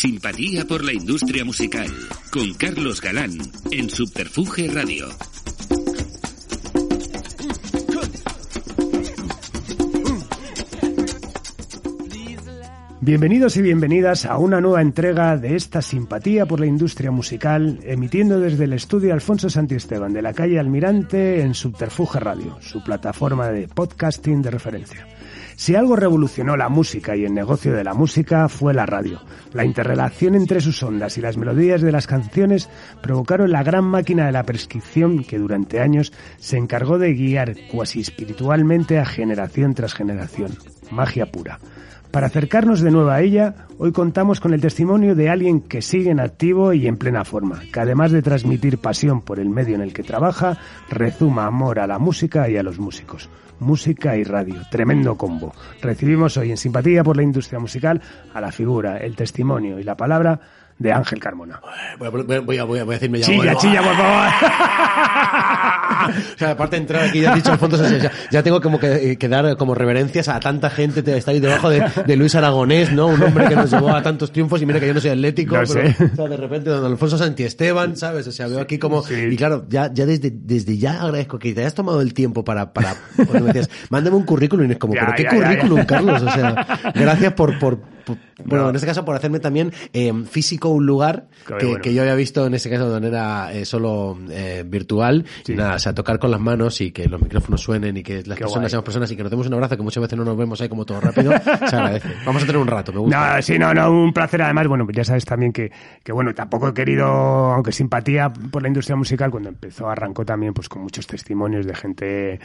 Simpatía por la industria musical con Carlos Galán en Subterfuge Radio. Bienvenidos y bienvenidas a una nueva entrega de esta simpatía por la industria musical, emitiendo desde el estudio Alfonso Santiesteban de la calle Almirante en Subterfuge Radio, su plataforma de podcasting de referencia. Si algo revolucionó la música y el negocio de la música fue la radio. La interrelación entre sus ondas y las melodías de las canciones provocaron la gran máquina de la prescripción que durante años se encargó de guiar cuasi espiritualmente a generación tras generación. Magia pura. Para acercarnos de nuevo a ella, hoy contamos con el testimonio de alguien que sigue en activo y en plena forma, que además de transmitir pasión por el medio en el que trabaja, rezuma amor a la música y a los músicos música y radio. Tremendo combo. Recibimos hoy en Simpatía por la Industria Musical a la figura, el testimonio y la palabra de Ángel Carmona. Voy a, voy a, voy a, decirme ya. Chilla, chilla, por favor. o sea, aparte de entrar aquí, ya has dicho Alfonso, ya, ya tengo como que, que, dar como reverencias a tanta gente. Te, está ahí debajo de, de, Luis Aragonés, ¿no? Un hombre que nos llevó a tantos triunfos y mira que yo no soy atlético. No pero. O sea, de repente, don Alfonso Santiesteban, ¿sabes? O sea, veo aquí como... Sí. Y claro, ya, ya desde, desde ya agradezco que te hayas tomado el tiempo para... para me decías, mándame un currículum y es como, Ya, ¿pero qué ya, currículum. Carlos? O sea, gracias por... por, bueno, No. en este caso por hacerme también eh, físico un lugar que, bueno. que yo había visto en ese caso de manera eh, solo eh, virtual. Sí. Nada, o sea, tocar con las manos y que los micrófonos suenen y que las Qué personas guay. seamos personas y que nos demos un abrazo, que muchas veces no nos vemos ahí como todo rápido, se agradece. Vamos a tener un rato, me gusta. No, sí, no, no, un placer. Además, bueno, pues ya sabes también que, que, bueno, tampoco he querido, aunque simpatía por la industria musical, cuando empezó, arrancó también pues con muchos testimonios de gente,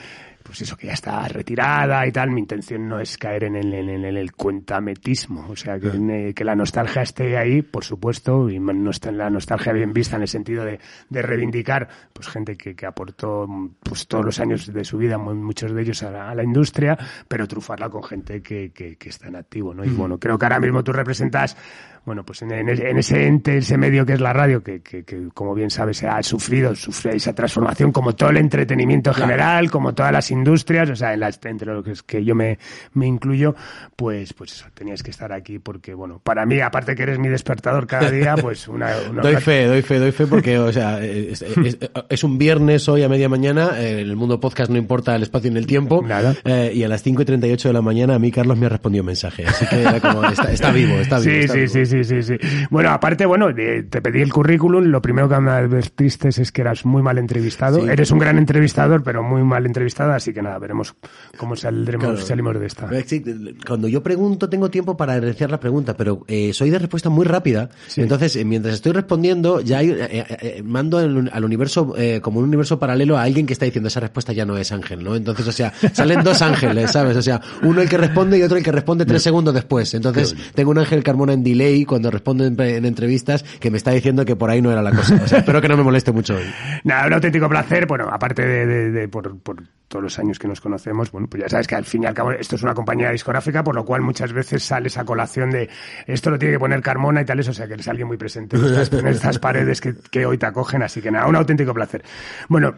pues eso, que ya está retirada y tal. Mi intención no es caer en el, en el, en el cuentametismo, o sea, que, eh, que la nostalgia esté ahí, por supuesto, y no está en la nostalgia bien vista en el sentido de, de reivindicar, pues gente que, que aportó, pues todos los años de su vida, muy- muchos de ellos a la, a la industria, pero trufarla con gente que, que, que está en activo, ¿no? Y bueno, creo que ahora mismo tú representas, bueno, pues en, en ese en ese ente, ese medio que es la radio, que, que, que, como bien sabes, ha sufrido, sufre esa transformación como todo el entretenimiento en general, como todas las industrias, o sea, en las, entre lo que, es que yo me, me incluyo, pues, pues eso, tenías que estar aquí porque, bueno, para mí, aparte que eres mi despertador cada día, pues una... una Doy fe, doy fe, doy fe porque, o sea, es, es- es un viernes hoy a media mañana, en el mundo podcast no importa el espacio ni el tiempo, Nada. eh, y a las 5 y 38 de la mañana a mí Carlos me ha respondido un mensaje, así que era como, está, está vivo, está vivo. Sí, está sí, vivo. sí, sí, sí, sí. Bueno, aparte, bueno, te pedí el currículum, lo primero que me advertiste es que eras muy mal entrevistado. Sí. Eres un gran entrevistador, pero muy mal entrevistado, así que nada, veremos cómo saldremos, Claro. salimos de esta. Sí, Cuando yo pregunto tengo tiempo para iniciar la pregunta, pero eh, soy de respuesta muy rápida. Sí. Entonces, eh, mientras estoy respondiendo, ya hay, eh, eh, eh, mando al, al universo eh, como un universo paralelo a alguien que está diciendo esa respuesta ya no es Ángel, ¿no? Entonces, o sea, salen dos ángeles, ¿sabes? O sea, uno el que responde y otro el que responde tres segundos después. Entonces, tengo un Ángel Carmona en delay cuando responde en, en entrevistas que me está diciendo que por ahí no era la cosa. O sea, espero que no me moleste mucho hoy. Nada, un auténtico placer, bueno, aparte de, de- de- por, por todos los años que nos conocemos, bueno, pues ya sabes que al fin y al cabo esto es una compañía discográfica, por lo cual muchas veces sale esa colación de esto lo tiene que poner Carmona y tal, eso, o sea que eres alguien muy presente en estas, en estas paredes que, que hoy te acogen, así que nada, un auténtico placer. Bueno,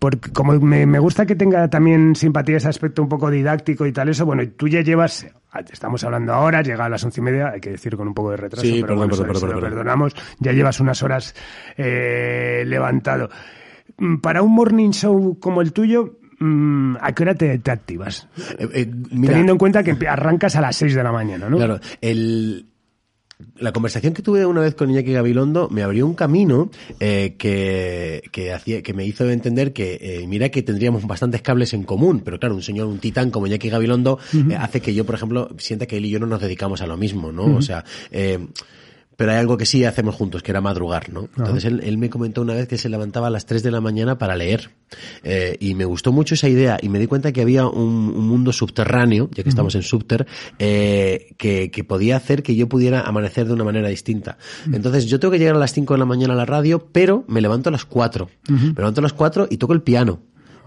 porque como me, me gusta que tenga también simpatía ese aspecto un poco didáctico y tal eso, bueno, y tú ya llevas, estamos hablando ahora, llega a las once y media, hay que decir con un poco de retraso, Sí, pero perdón, bueno, perdón, perdón, perdonamos, ya llevas unas horas eh, levantado. Mm, Para un morning show como el tuyo, mm, ¿a qué hora te, te activas? Eh, eh, mira, Teniendo en cuenta que arrancas a las 6 de la mañana, ¿no? Claro, el, la conversación que tuve una vez con Iñaki Gabilondo me abrió un camino eh, que, que, hacía, que me hizo entender que, eh, mira que tendríamos bastantes cables en común, pero claro, un señor, un titán como Iñaki Gabilondo eh, hace que yo, por ejemplo, sienta que él y yo no nos dedicamos a lo mismo, ¿no? O sea, eh, pero hay algo que sí hacemos juntos, que era madrugar, ¿no? Entonces él, él, me comentó una vez que se levantaba a las 3 de la mañana para leer. Eh, y me gustó mucho esa idea y me di cuenta que había un, un mundo subterráneo, ya que estamos en Subter, eh, que, que, podía hacer que yo pudiera amanecer de una manera distinta. Entonces yo tengo que llegar a las 5 de la mañana a la radio, pero me levanto a las 4. Me levanto a las 4 y toco el piano.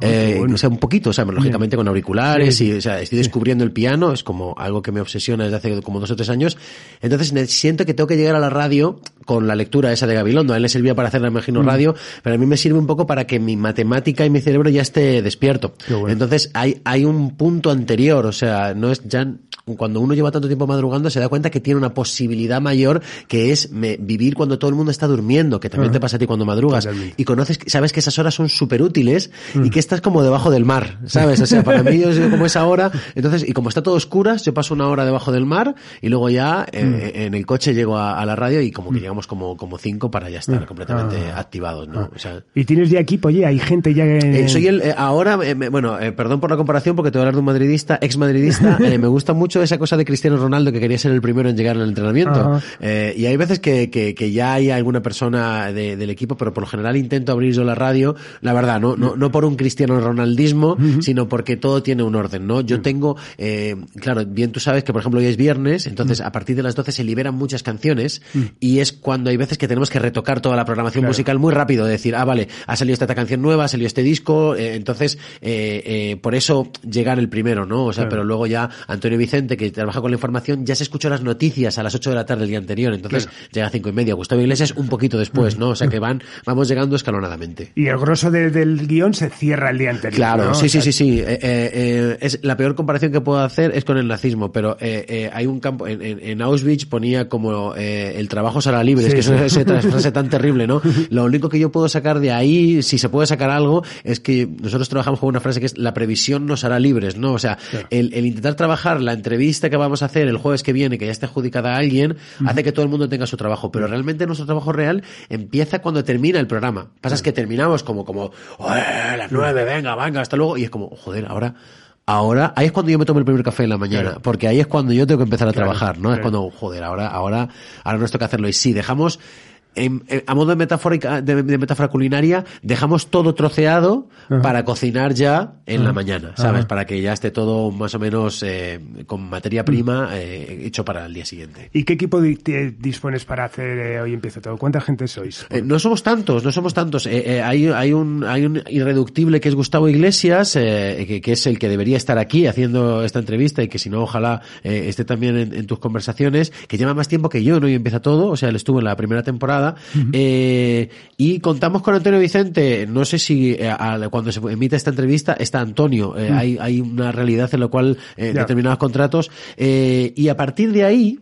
Eh, bueno. O sea, un poquito, o sea, lógicamente con auriculares sí, y, o sea, estoy descubriendo el piano, es como algo que me obsesiona desde hace como dos o tres años. Entonces siento que tengo que llegar a la radio con la lectura esa de Gabilondo. A él le servía para hacer, me imagino, mm. radio, pero a mí me sirve un poco para que mi matemática y mi cerebro ya esté despierto. Bueno. Entonces hay, hay un punto anterior, o sea, no es ya, cuando uno lleva tanto tiempo madrugando se da cuenta que tiene una posibilidad mayor que es me, vivir cuando todo el mundo está durmiendo, que también uh -huh. te pasa a ti cuando madrugas. Totalmente. Y conoces, sabes que esas horas son súper útiles mm. y que estás como debajo del mar, ¿sabes? O sea, para mí yo soy como esa hora, entonces, y como está todo oscuras, yo paso una hora debajo del mar y luego ya eh, mm. en el coche llego a, a, la radio y como que llegamos como, como cinco para ya estar completamente ah. activados, ¿no? O sea, y tienes ya equipo, oye, hay gente ya que... Eh, soy el, eh, ahora, bueno, perdón por la comparación porque te voy a hablar de un madridista, ex madridista, me gusta mucho esa cosa de Cristiano Ronaldo que quería ser el primero en llegar al entrenamiento. y hay veces que, que, que, ya hay alguna persona de, del equipo, pero por lo general intento abrir yo la radio, la verdad, no, no, no por un Cristiano Ronaldismo, uh -huh. sino porque todo tiene un orden, ¿no? Yo uh -huh. tengo, eh, claro, bien tú sabes que por ejemplo hoy es viernes, entonces uh -huh. a partir de las 12 se liberan muchas canciones y es cuando hay veces que tenemos que retocar toda la programación claro. musical muy rápido, decir, ah, vale, ha salido esta canción nueva, ha salido este disco, eh, entonces, eh, eh, por eso llegar el primero, ¿no? O sea, claro. pero luego ya Antonio Vicente, que trabaja con la información, ya se escuchó las noticias a las 8 de la tarde del día anterior, entonces claro. llega a cinco y media. Gustavo Iglesias un poquito después, ¿no? O sea que van, vamos llegando escalonadamente. Y el grosso de, del guion se cierra el día anterior. Claro, ¿no? sí, sí, sí, sí. Eh, eh, es la peor comparación que puedo hacer es con el nazismo, pero eh, eh hay un campo en, en, en, Auschwitz ponía como eh, el trabajo será libre, sí, es que sí. es esa frase tan terrible, ¿no? Lo único que yo puedo sacar de ahí, si se puede sacar algo, es que nosotros trabajamos con una frase que es la previsión nos hará libres, ¿no? O sea, claro. el, el, intentar trabajar la entrevista que vamos a hacer el jueves que viene, que ya esté adjudicada a alguien, uh -huh. hace que todo el mundo tenga su trabajo, pero realmente nuestro trabajo real empieza cuando termina el programa. Pasa es que terminamos como, como, a las nueve, venga, venga, hasta luego, y es como, joder, ahora ahora, ahí es cuando yo me tomo el primer café en la mañana, claro. porque ahí es cuando yo tengo que empezar a claro, trabajar, ¿no? Claro. Es cuando, joder, ahora, ahora, ahora nos toca hacerlo. Y sí, dejamos en, en, a modo de metáfora, de, de, metáfora culinaria, dejamos todo troceado Ajá. para cocinar ya en Ajá. la mañana, ¿sabes? Ajá. Para que ya esté todo más o menos eh, con materia prima eh, hecho para el día siguiente. ¿Y qué equipo dispones para hacer eh, Hoy Empieza Todo? ¿Cuánta gente sois? Eh, no somos tantos, no somos tantos. Eh, hay, hay, un, hay un irreductible que es Gustavo Iglesias, que, que, es el que debería estar aquí haciendo esta entrevista y que si no, ojalá esté también en, en, tus conversaciones, que lleva más tiempo que yo en Hoy Empieza Todo, o sea, él estuvo en la primera temporada Uh -huh. eh, y contamos con Antonio Vicente. No sé si eh, a, cuando se emite esta entrevista está Antonio. Eh, uh -huh. hay, hay, una realidad en la cual eh, determinados contratos. Y a partir de ahí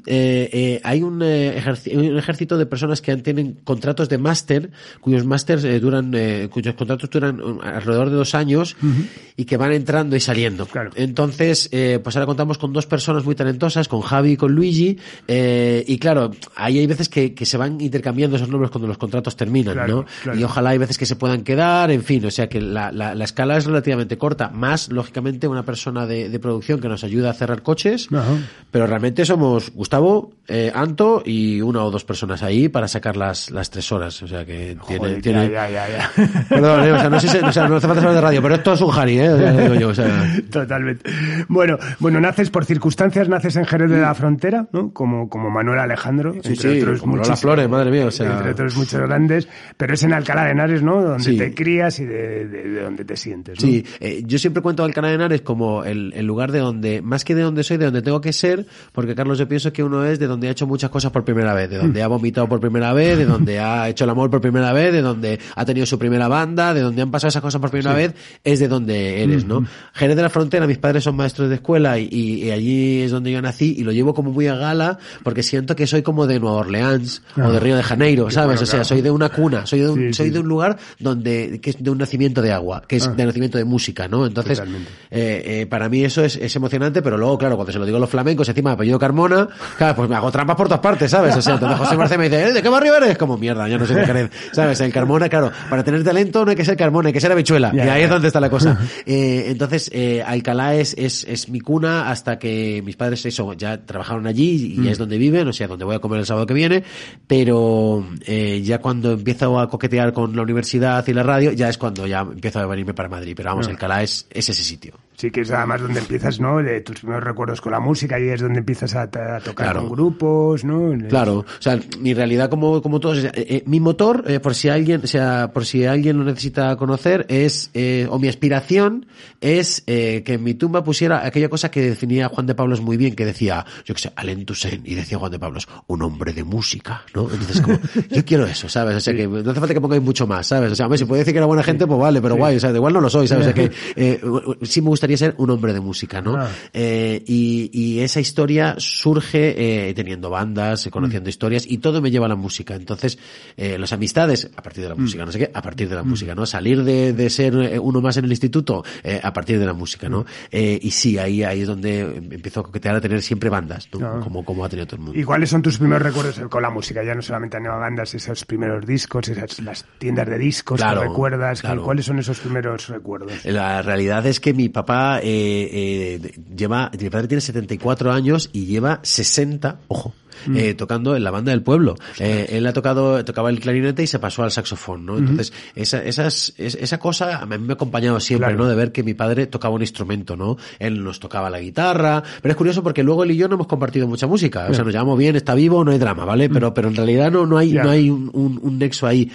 hay un, un, ejército de personas que tienen contratos de máster, cuyos másters duran, cuyos contratos duran alrededor de dos años uh -huh. y que van entrando y saliendo. Claro. Entonces, pues ahora contamos con dos personas muy talentosas, con Javi y con Luigi. y claro, ahí hay veces que, que se van intercambiando esos nombres cuando los contratos terminan, claro, ¿no? Claro. Y ojalá hay veces que se puedan quedar, en fin, o sea que la, la, la escala es relativamente corta, más lógicamente una persona de, de producción que nos ayuda a cerrar coches, Ajá. pero realmente somos Gustavo, eh, Anto y una o dos personas ahí para sacar las, las tres horas, o sea que tiene... Joder, tiene... Ya, ya, ya, Perdón, eh, o sea, no sé si, o sea, no hace falta saber de radio, pero esto es un Harry, ¿eh? Digo yo, o sea... Totalmente. Bueno, bueno, naces por circunstancias, naces en Jerez de la Frontera, ¿no? Como, como Manuel Alejandro, sí, entre sí, otros como Lola Flores, madre mía, o sea... Entre otros muchos grandes, pero es en Alcalá de Henares, ¿no? Donde sí. te crías y de, de, de, donde te sientes, ¿no? Sí, eh, yo siempre cuento Alcalá de Henares como el, el, lugar de donde, más que de donde soy, de donde tengo que ser, porque Carlos, yo pienso que uno es de donde ha hecho muchas cosas por primera vez, de donde ha vomitado por primera vez, de donde ha hecho el amor por primera vez, de donde ha tenido su primera banda, de donde han pasado esas cosas por primera sí. vez, es de donde eres, ¿no? Jerez de la Frontera, mis padres son maestros de escuela y, y, y, allí es donde yo nací y lo llevo como muy a gala porque siento que soy como de Nueva Orleans ah. o de Río de Janeiro ¿sabes? bueno, o sea, claro. soy de una cuna, soy de un, Sí, soy sí, de un lugar donde, que es de un nacimiento de agua, que es Ah. de nacimiento de música, ¿no? Entonces, eh, eh, para mí eso es, es emocionante, pero luego, claro, cuando se lo digo a los flamencos, encima de apellido Carmona, claro, pues me hago trampas por todas partes, ¿sabes? O sea, entonces José Marcé me dice, "¿Eh, ¿de qué barrio eres? Como mierda, yo no sé de Jerez, ¿sabes? El Carmona, claro, para tener talento no hay que ser Carmona, hay que ser habichuela, Ya, y ahí ya. es donde está la cosa. Eh, entonces, eh, Alcalá es, es, es mi cuna hasta que mis padres eso, ya trabajaron allí y Mm. es donde viven, o sea, donde voy a comer el sábado que viene, pero eh, ya cuando empiezo a coquetear con la universidad y la radio, ya es cuando ya empiezo a venirme para Madrid. Pero vamos, Ah. Alcalá es, es ese sitio. Sí, que es además donde empiezas, ¿no? De tus primeros recuerdos con la música y es donde empiezas a, a tocar Claro. con grupos, ¿no? Claro, o sea, mi realidad como, como todos, eh, eh, mi motor, eh, por si alguien, o sea, por si alguien lo necesita conocer, es, eh, o mi aspiración es eh, que en mi tumba pusiera aquella cosa que definía Juan de Pablos muy bien, que decía, yo que sé, Alain Toussaint, y decía Juan de Pablos, un hombre de música, ¿no? Entonces, como, yo quiero eso, ¿sabes? O sea, que no hace falta que pongáis mucho más, ¿sabes? O sea, hombre, si puede decir que era buena gente, pues vale, pero guay, o sea, de igual no lo soy, ¿sabes? O sea, que eh, sí me gustaría ser un hombre de música, ¿no? Ah. Eh, y, y esa historia surge eh, teniendo bandas, eh, conociendo historias y todo me lleva a la música. Entonces, eh, las amistades a partir de la música, no sé qué, a partir de la música, ¿no? Salir de, de ser eh, uno más en el instituto eh, a partir de la música, ¿no? Eh, y sí, ahí, ahí es donde empiezo a coquetear a tener siempre bandas, ¿no? Ah. Como, como ha tenido todo el mundo. ¿Y cuáles son tus primeros recuerdos con la música? Ya no solamente a bandas, esos primeros discos, esas las tiendas de discos Claro, que recuerdas. claro. ¿Cuáles son esos primeros recuerdos? La realidad es que mi papá eh, eh, lleva, mi padre tiene 74 años y lleva 60, ojo, Mm. eh, tocando en la banda del pueblo. Eh, él ha tocado, tocaba el clarinete y se pasó al saxofón, ¿no? Entonces, esa, esas, es- esa cosa a mí me ha acompañado siempre, Claro. ¿no? De ver que mi padre tocaba un instrumento, ¿no? Él nos tocaba la guitarra, pero es curioso porque luego él y yo no hemos compartido mucha música. O sea, nos llevamos bien, está vivo, no hay drama, ¿vale? Pero, pero en realidad no, no hay, Mm. No hay un, un- un nexo ahí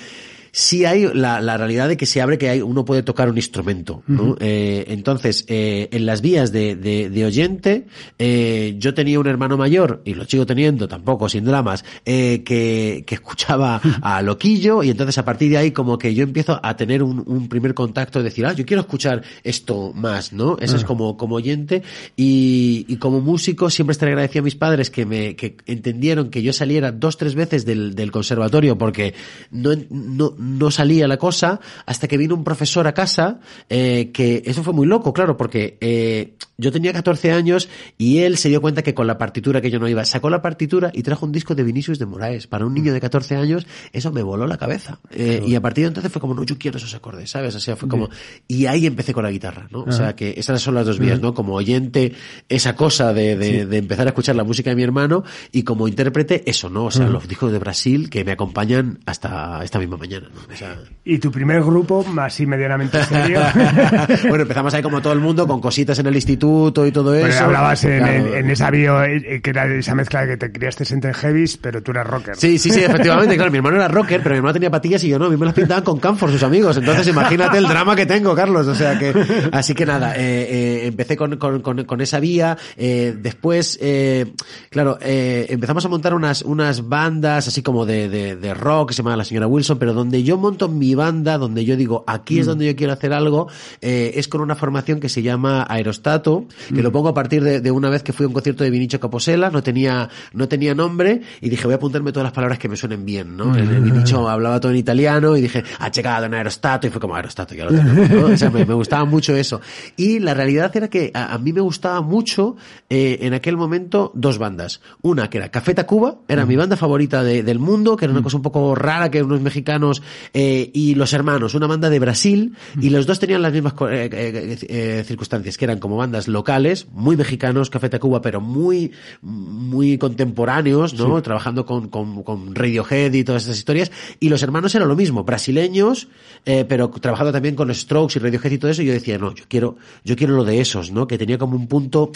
sí hay la, la realidad de que se abre que hay, uno puede tocar un instrumento, ¿no? Eh, entonces, eh, en las vías de, de, de oyente, eh, yo tenía un hermano mayor, y lo sigo teniendo, tampoco, sin dramas, eh, que, que escuchaba a Loquillo, y entonces a partir de ahí como que yo empiezo a tener un, un primer contacto de decir, ah, yo quiero escuchar esto más, ¿no? Eso es como, como oyente, y, y como músico siempre estaré agradecido a mis padres que me, que entendieron que yo saliera dos, tres veces del, del conservatorio porque no, no, no salía la cosa hasta que vino un profesor a casa, eh, que eso fue muy loco, claro, porque eh, yo tenía 14 años y él se dio cuenta que con la partitura que yo no iba, sacó la partitura y trajo un disco de Vinicius de Moraes. Para un niño de 14 años, eso me voló la cabeza. Eh, y a partir de entonces fue como, no, yo quiero esos acordes, ¿sabes? O sea, fue como, y ahí empecé con la guitarra, ¿no? O sea, que esas son las dos vías, ¿no? Como oyente, esa cosa de, de, de empezar a escuchar la música de mi hermano y como intérprete, eso, ¿no? O sea, los discos de Brasil que me acompañan hasta esta misma mañana, ¿no? O sea, ¿Y tu primer grupo, así medianamente serio? bueno, empezamos ahí como todo el mundo con cositas en el instituto y todo eso. Bueno, hablabas en, Claro. en- en esa bio, eh, que era esa mezcla de que te criaste entre heavies, pero tú eras rocker. Sí, sí, sí, efectivamente, claro, mi hermano era rocker, pero mi hermano tenía patillas y yo no, a mí me las pintaban con Camfor sus amigos, entonces imagínate el drama que tengo, Carlos, o sea que, así que nada, eh, eh, empecé con, con, con, con esa vía, eh, después, eh, claro, eh, empezamos a montar unas, unas bandas así como de, de, de rock, que se llama La Señora Wilson, pero donde yo monto mi banda, donde yo digo, aquí es donde yo quiero hacer algo, eh, es con una formación que se llama Aerostato, que lo pongo a partir de, de una vez que fui a un concierto de Vinicio Caposela, no tenía, no tenía nombre, y dije, voy a apuntarme todas las palabras que me suenen bien, ¿no? El, el Vinicio hablaba todo en italiano, y dije, ha llegado en Aerostato, y fue como Aerostato, ya lo tenemos, ¿no? O sea, me, me gustaba mucho eso. Y la realidad era que a, a mí me gustaba mucho, eh, en aquel momento, dos bandas. Una que era Café Tacuba, era mi banda favorita de- del mundo, que era una cosa un poco rara, que unos mexicanos, eh, y Los Hermanos, una banda de Brasil, y los dos tenían las mismas eh, eh, eh, circunstancias, que eran como bandas locales, muy mexicanos, Café Tacuba, pero muy, muy contemporáneos, ¿no? Trabajando con, con, con Radiohead y todas esas historias, y Los Hermanos eran lo mismo, brasileños, pero trabajando también con Strokes y Radiohead y todo eso, y yo decía, no, yo quiero, yo quiero lo de esos, ¿no? Que tenía como un punto,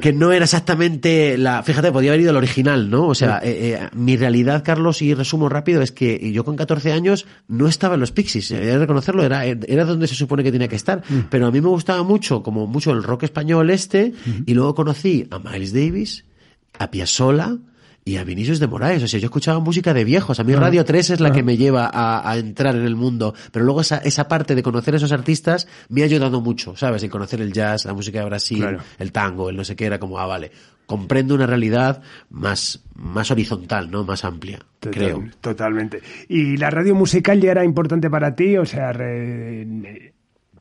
que no era exactamente la, fíjate, podía haber ido el original, ¿no? O sea, eh, eh, mi realidad, Carlos, y resumo rápido, es que yo con 14 años no estaba en los Pixies, de reconocerlo, era, era donde se supone que tenía que estar, pero a mí me gustaba mucho, como mucho el rock español este, y luego conocí a Miles Davis, a Piazzolla, y a Vinicius de Moraes. O sea, yo escuchaba música de viejos. A mí Radio 3 es la que me lleva a, a entrar en el mundo. Pero luego esa, esa parte de conocer a esos artistas me ha ayudado mucho, ¿sabes? En conocer el jazz, la música de Brasil, Claro. el tango, el no sé qué, era como, ah, vale. Comprendo una realidad más, más horizontal, ¿no? Más amplia, Total- creo. Totalmente. ¿Y la radio musical ya era importante para ti? O sea, re-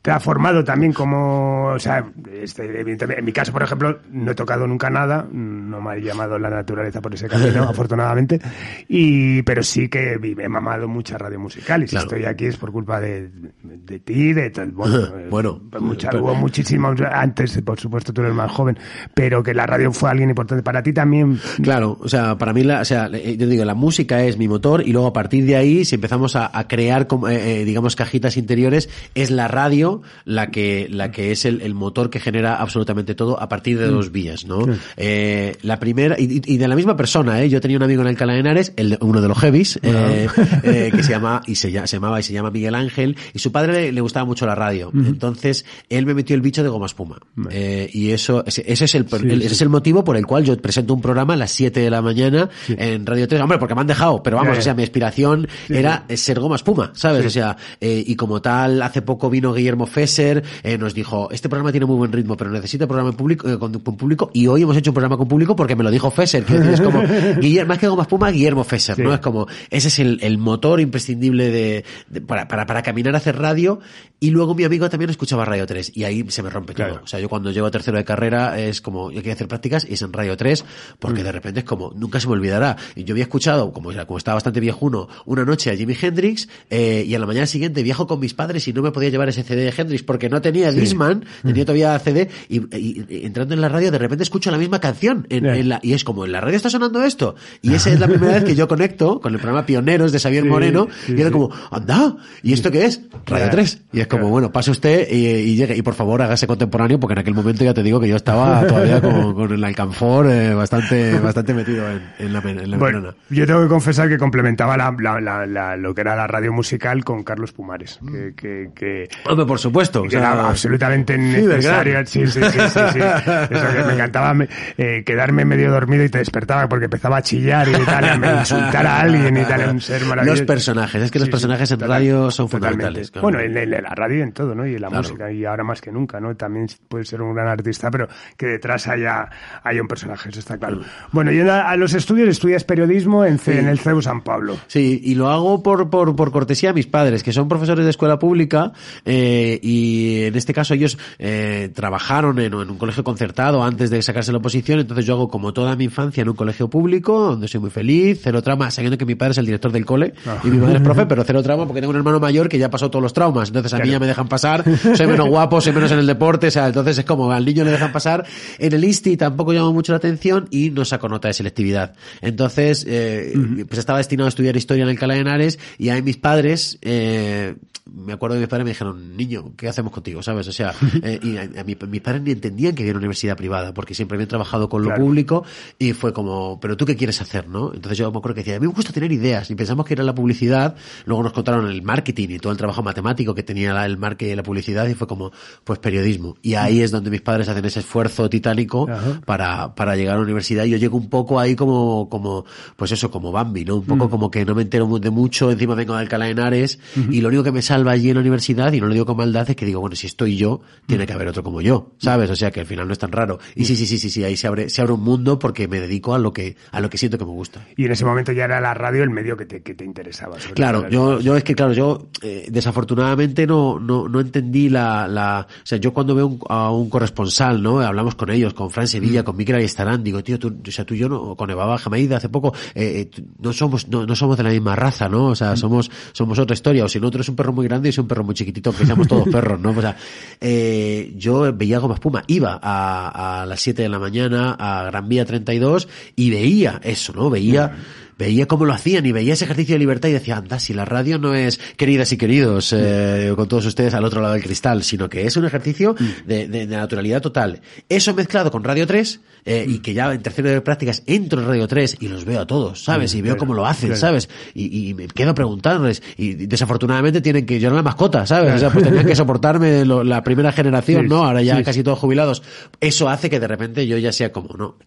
te ha formado también como, o sea, este, evidentemente, en mi caso, por ejemplo, no he tocado nunca nada, no me ha llamado la naturaleza por ese camino, afortunadamente, y pero sí que he mamado mucha radio musical y si Claro. estoy aquí es por culpa de, de ti, de tal, bueno, Bueno, mucha- pero- hubo muchísimos antes, por supuesto, tú eres más joven, pero que la radio fue alguien importante para ti también. Claro, o sea, para mí, la, o sea, yo digo, la música es mi motor y luego a partir de ahí, si empezamos a, a crear, como, eh, eh, digamos, cajitas interiores, es la radio la que, la que es el, el motor que genera absolutamente todo a partir de dos vías, ¿no? Eh, la primera, y, y de la misma persona, ¿eh? Yo tenía un amigo en Alcalá de Henares, el, uno de los heavies, eh, eh, que se llama, y se, se llamaba y se llama Miguel Ángel, y su padre le, le gustaba mucho la radio. Entonces, él me metió el bicho de goma espuma. Eh, y eso, ese, ese es el, Sí, el- sí. ese es el motivo por el cual yo presento un programa a las 7 de la mañana en Radio 3. Hombre, porque me han dejado, pero vamos, o sea, mi inspiración era ser goma espuma, ¿sabes? O sea, eh, y como tal, hace poco vino Guillermo Fesser, eh, nos dijo, este programa tiene muy buen ritmo, pero necesita programa en público, eh, con, con público, y hoy hemos hecho un programa con público porque me lo dijo Fesser, que es como, Guillermo, más que goma espuma, Guillermo Fesser, Sí. ¿no? Es como, ese es el, el motor imprescindible de, de- para, para, para caminar a hacer radio, y luego mi amigo también escuchaba Radio 3, y ahí se me rompe Claro. todo. O sea, yo cuando llego a tercero de carrera es como, yo quería hacer prácticas y es en Radio 3, porque de repente es como, nunca se me olvidará. Y yo había escuchado, como, como estaba bastante viejuno, una noche a Jimi Hendrix, eh, y a la mañana siguiente viajo con mis padres y no me podía llevar ese CD de Hendrix porque no tenía Discman, tenía todavía CD, y, y- y entrando en la radio de repente escucho la misma canción, en, la, y es como, en la radio está sonando esto. Y esa es la primera vez que yo conecto con el programa Pioneros de Xavier Sí, Moreno, sí, y era sí. como, anda, ¿y esto qué es? Radio Claro. 3. Y es como, bueno, pase usted y, y llegue, y por favor hágase contemporáneo, porque en aquel momento ya te digo que yo estaba todavía con, con el alcanfor eh, bastante, bastante metido en, en la, en la Bueno, yo tengo que confesar que complementaba la, la- la- la- lo que era la radio musical con Carlos Pumares, que, que, que- Hombre, por supuesto. que o sea, era absolutamente necesario. Sí, sí, sí, sí, sí. Eso que me encantaba me- eh, quedarme medio dormido y te despertaba porque empezaba a chillar y tal, a insultar a alguien y tal, un ser maravilloso. Los personajes, es que los personajes en total- radio son fundamentales. claro. Bueno, en, en la radio y en todo, ¿no? Y en la Claro. música, y ahora más que nunca, ¿no? También puede ser un gran artista, pero que detrás haya, haya un personaje, eso está claro. Bueno, yendo a, los estudios, estudias periodismo en el CEU San Pablo. Sí, y lo hago por, por, por cortesía a mis padres, que son profesores de escuela pública, eh, y en este caso ellos eh, trabajaron en, en un colegio concertado antes de sacarse la oposición, entonces yo hago como toda mi infancia en un colegio público, donde soy muy feliz, cero trauma, sabiendo que mi padre es el director del cole, y mi madre es profe, pero cero trauma porque tengo un hermano mayor que ya pasó todos los traumas, entonces a mí Claro. ya me dejan pasar, soy menos guapo, soy menos en el deporte, o sea, entonces es como al niño le dejan pasar, en el ISTI tampoco llamó mucho la atención y no saco nota de selectividad. Entonces, eh, pues estaba destinado a estudiar historia en Alcalá de Henares y ahí mis padres, eh, me acuerdo que mis padres me dijeron, niño, ¿qué hacemos contigo? ¿Sabes? O sea, eh, y a, a mi- mis padres ni entendían que había una universidad privada porque siempre habían trabajado con lo Claro. público y fue como, pero tú qué quieres hacer, ¿no? Entonces yo me acuerdo que decía, a mí me gusta tener ideas y pensamos que era la publicidad, luego nos contaron el marketing y todo el trabajo matemático que tenía la- el marketing y la publicidad y fue como, pues periodismo. Y ahí es donde mis padres hacen ese esfuerzo titánico Ajá. para, para llegar a la universidad y yo llego un poco ahí como, como, pues eso, como Bambi, ¿no? Un poco como que no me entero de mucho, encima vengo de Alcalá de Henares y lo único que me salva allí en la universidad, y no lo digo con maldad, es que digo, bueno, si estoy yo, tiene que haber otro como yo, ¿sabes? O sea que al final no es tan raro. Y sí, sí, sí, sí, sí, ahí se abre, se abre un mundo porque me dedico a lo que, a lo que siento que me gusta. Y en ese momento ya era la radio el medio que te, que te interesaba. Claro, yo, yo es que claro, yo eh, desafortunadamente no, no, no entendí la, la, o sea, yo cuando veo un- a un corresponsal, ¿no? Hablamos con ellos, con Fran Sevilla, con Miquel Estarán, digo, tío, tú, o sea, tú y yo, no, con Eva Jamaida hace poco, eh, eh, no somos, no, no somos de la misma raza, ¿no? O sea, somos, somos otra historia, o si no, tú eres un perro muy grande y soy un perro muy chiquitito, que seamos todos perros, ¿no? O sea, eh, yo veía Goma Espuma, iba a, a las 7 de la mañana a Gran Vía 32 y veía eso, ¿no? Veía, veía cómo lo hacían y veía ese ejercicio de libertad y decía, anda, si la radio no es queridas y queridos eh, con todos ustedes al otro lado del cristal, sino que es un ejercicio de, de- de naturalidad total. Eso mezclado con Radio 3 eh, y que ya en tercero de prácticas entro en Radio 3 y los veo a todos, ¿sabes? Y veo claro, cómo lo hacen, claro. ¿sabes? Y, y me quedo preguntándoles y desafortunadamente tienen que, yo era la mascota, ¿sabes? O sea, pues tenían que soportarme lo- la primera generación, Sí, ¿no? Ahora ya sí, casi todos jubilados. Eso hace que de repente yo ya sea como, no,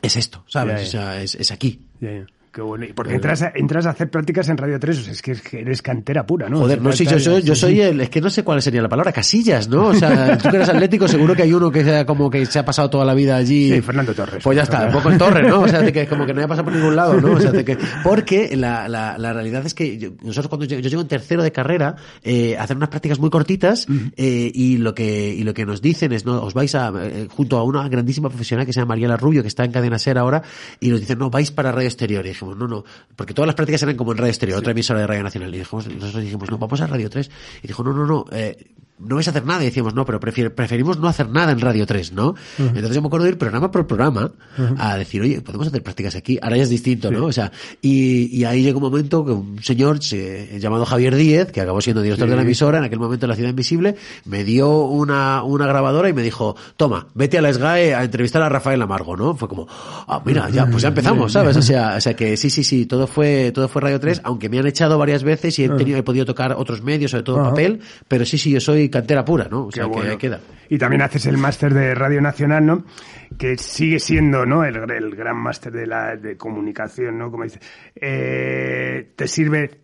es esto, ¿sabes? O sea, es, es aquí. Qué bueno. Y porque entras a, entras a hacer prácticas en Radio 3, o sea, es que es que eres cantera pura, ¿no? Joder, no, sí, yo soy, yo soy el, es que no sé cuál sería la palabra, casillas, ¿no? O sea, tú que eres atlético, seguro que hay uno que sea como que se ha pasado toda la vida allí. Sí, Fernando Torres. Pues ya está, un poco en Torres, ¿no? O sea, de que como que no haya pasado por ningún lado, ¿no? O sea, de que, porque la, la, la realidad es que yo- nosotros cuando yo, yo llego en tercero de carrera, eh, hacer unas prácticas muy cortitas, eh, y lo que, y lo que nos dicen es, no, os vais a, eh, junto a una grandísima profesional que se llama Mariela Rubio, que está en Cadena Ser ahora, y nos dicen, no, vais para Radio Exterior. Dijimos, no, no, porque todas las prácticas eran como en Radio Exterior, otra emisora de Radio Nacional. Y dijimos, nosotros dijimos, no, vamos a Radio 3. Y dijo, no, no, no, eh, no vais a hacer nada. Y decíamos, no, pero prefier- preferimos no hacer nada en Radio 3, ¿no? Entonces yo me acuerdo de ir programa por programa a decir, oye, podemos hacer prácticas aquí. Ahora ya es distinto, ¿no? O sea, y, y ahí llegó un momento que un señor se- llamado Javier Díez, que acabó siendo director de la emisora en aquel momento en la Ciudad Invisible, me dio una, una grabadora y me dijo, toma, vete a la SGAE a entrevistar a Rafael Amargo, ¿no? Fue como, ah, mira, ya, pues ya empezamos, ¿sabes? O sea, o sea que sí, sí, sí, todo fue, todo fue Radio 3, aunque me han echado varias veces y he tenido, he podido tocar otros medios, sobre todo papel, pero sí, sí, yo soy cantera pura, ¿no? O Qué sea, que bueno. ahí queda. Y también haces el máster de Radio Nacional, ¿no? Que sigue siendo, ¿no? El, el gran máster de la de comunicación, ¿no? Como dice. Eh, te sirve.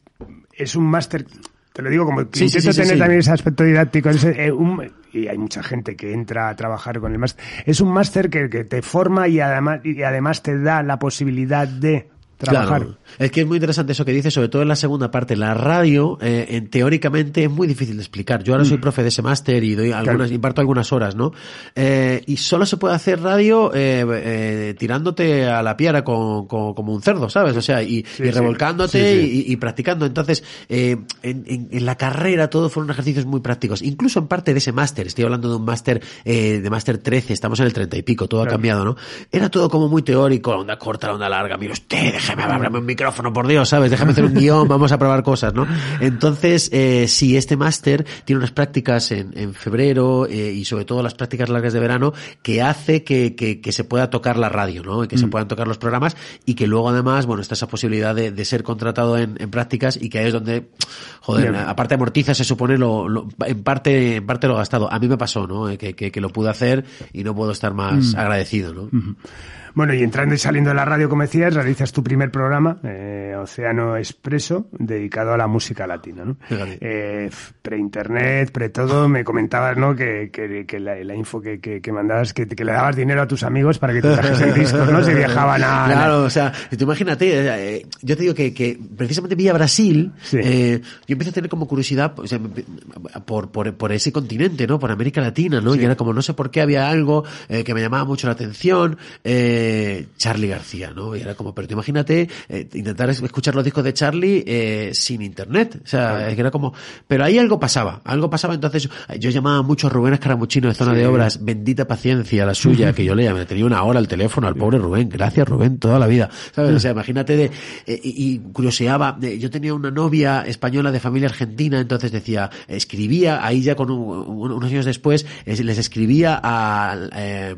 Es un máster. Te lo digo como que Sí, intento sí, sí, tener sí. también ese aspecto didáctico. es, eh, un- y hay mucha gente que entra a trabajar con el máster. Es un máster que, que te forma y además, y además te da la posibilidad de trabajar. Claro. Es que es muy interesante eso que dices, sobre todo en la segunda parte. La radio, eh, en, teóricamente, es muy difícil de explicar. Yo ahora soy profe de ese máster y doy algunas, Mm. Claro. imparto algunas horas, ¿no? Eh, y solo se puede hacer radio eh, eh, tirándote a la piara con, con- como un cerdo, ¿sabes? O sea, y, Sí, y revolcándote Sí, sí. Y, y practicando. Entonces, eh, en, en- en la carrera todo fueron ejercicios muy prácticos. Incluso en parte de ese máster, estoy hablando de un máster, eh, de máster 13, estamos en el 30 y pico, todo ha cambiado, ¿no? Era todo como muy teórico, la onda corta, la onda larga, mire usted, déjeme hablarme un micrófono, por Dios, ¿sabes? Déjame hacer un guion, vamos a probar cosas, ¿no? Entonces, eh, sí, este máster tiene unas prácticas en, en febrero eh, y sobre todo las prácticas largas de verano que hace que, que, que se pueda tocar la radio, ¿no? Y que se Mm. puedan tocar los programas y que luego además, bueno, está esa posibilidad de, de ser contratado en, en prácticas y que ahí es donde, joder, Bien. aparte amortiza, se supone, lo, lo- en parte, en parte lo gastado. A mí me pasó, ¿no? Eh, Que, que, que lo pude hacer y no puedo estar más Mm. agradecido, ¿no? Bueno, y entrando y saliendo de la radio, como decías, realizas tu primer programa, eh, Océano Expreso, dedicado a la música latina, ¿no? Eh, pre-internet, pre-todo, me comentabas, ¿no? Que, que, que la, la info que, mandabas, que, le dabas dinero a tus amigos para que te trajesen discos, ¿no? Si viajaban a... Claro, o sea, tú imagínate, eh, yo te digo que, precisamente vía Brasil, Sí. eh, yo empecé a tener como curiosidad o sea, me- por, por, por ese continente, ¿no? Por América Latina, ¿no? Y era como, no sé por qué había algo eh, que me llamaba mucho la atención, eh, Charlie García, ¿no? Y era como, pero tú imagínate eh, intentar es- escuchar los discos de Charlie eh, sin internet, o sea, es que era como, pero ahí algo pasaba, algo pasaba, entonces yo llamaba mucho a Rubén Escaramuchino de Zona de Obras, bendita paciencia la suya, que yo le llamé, tenía una hora al teléfono al pobre Rubén, gracias Rubén, toda la vida, ¿sabes? O sea, imagínate de, eh, y, y curioseaba, eh, yo tenía una novia española de familia argentina, entonces decía, escribía, ahí ya con un- un- unos años después, eh, les escribía a, eh,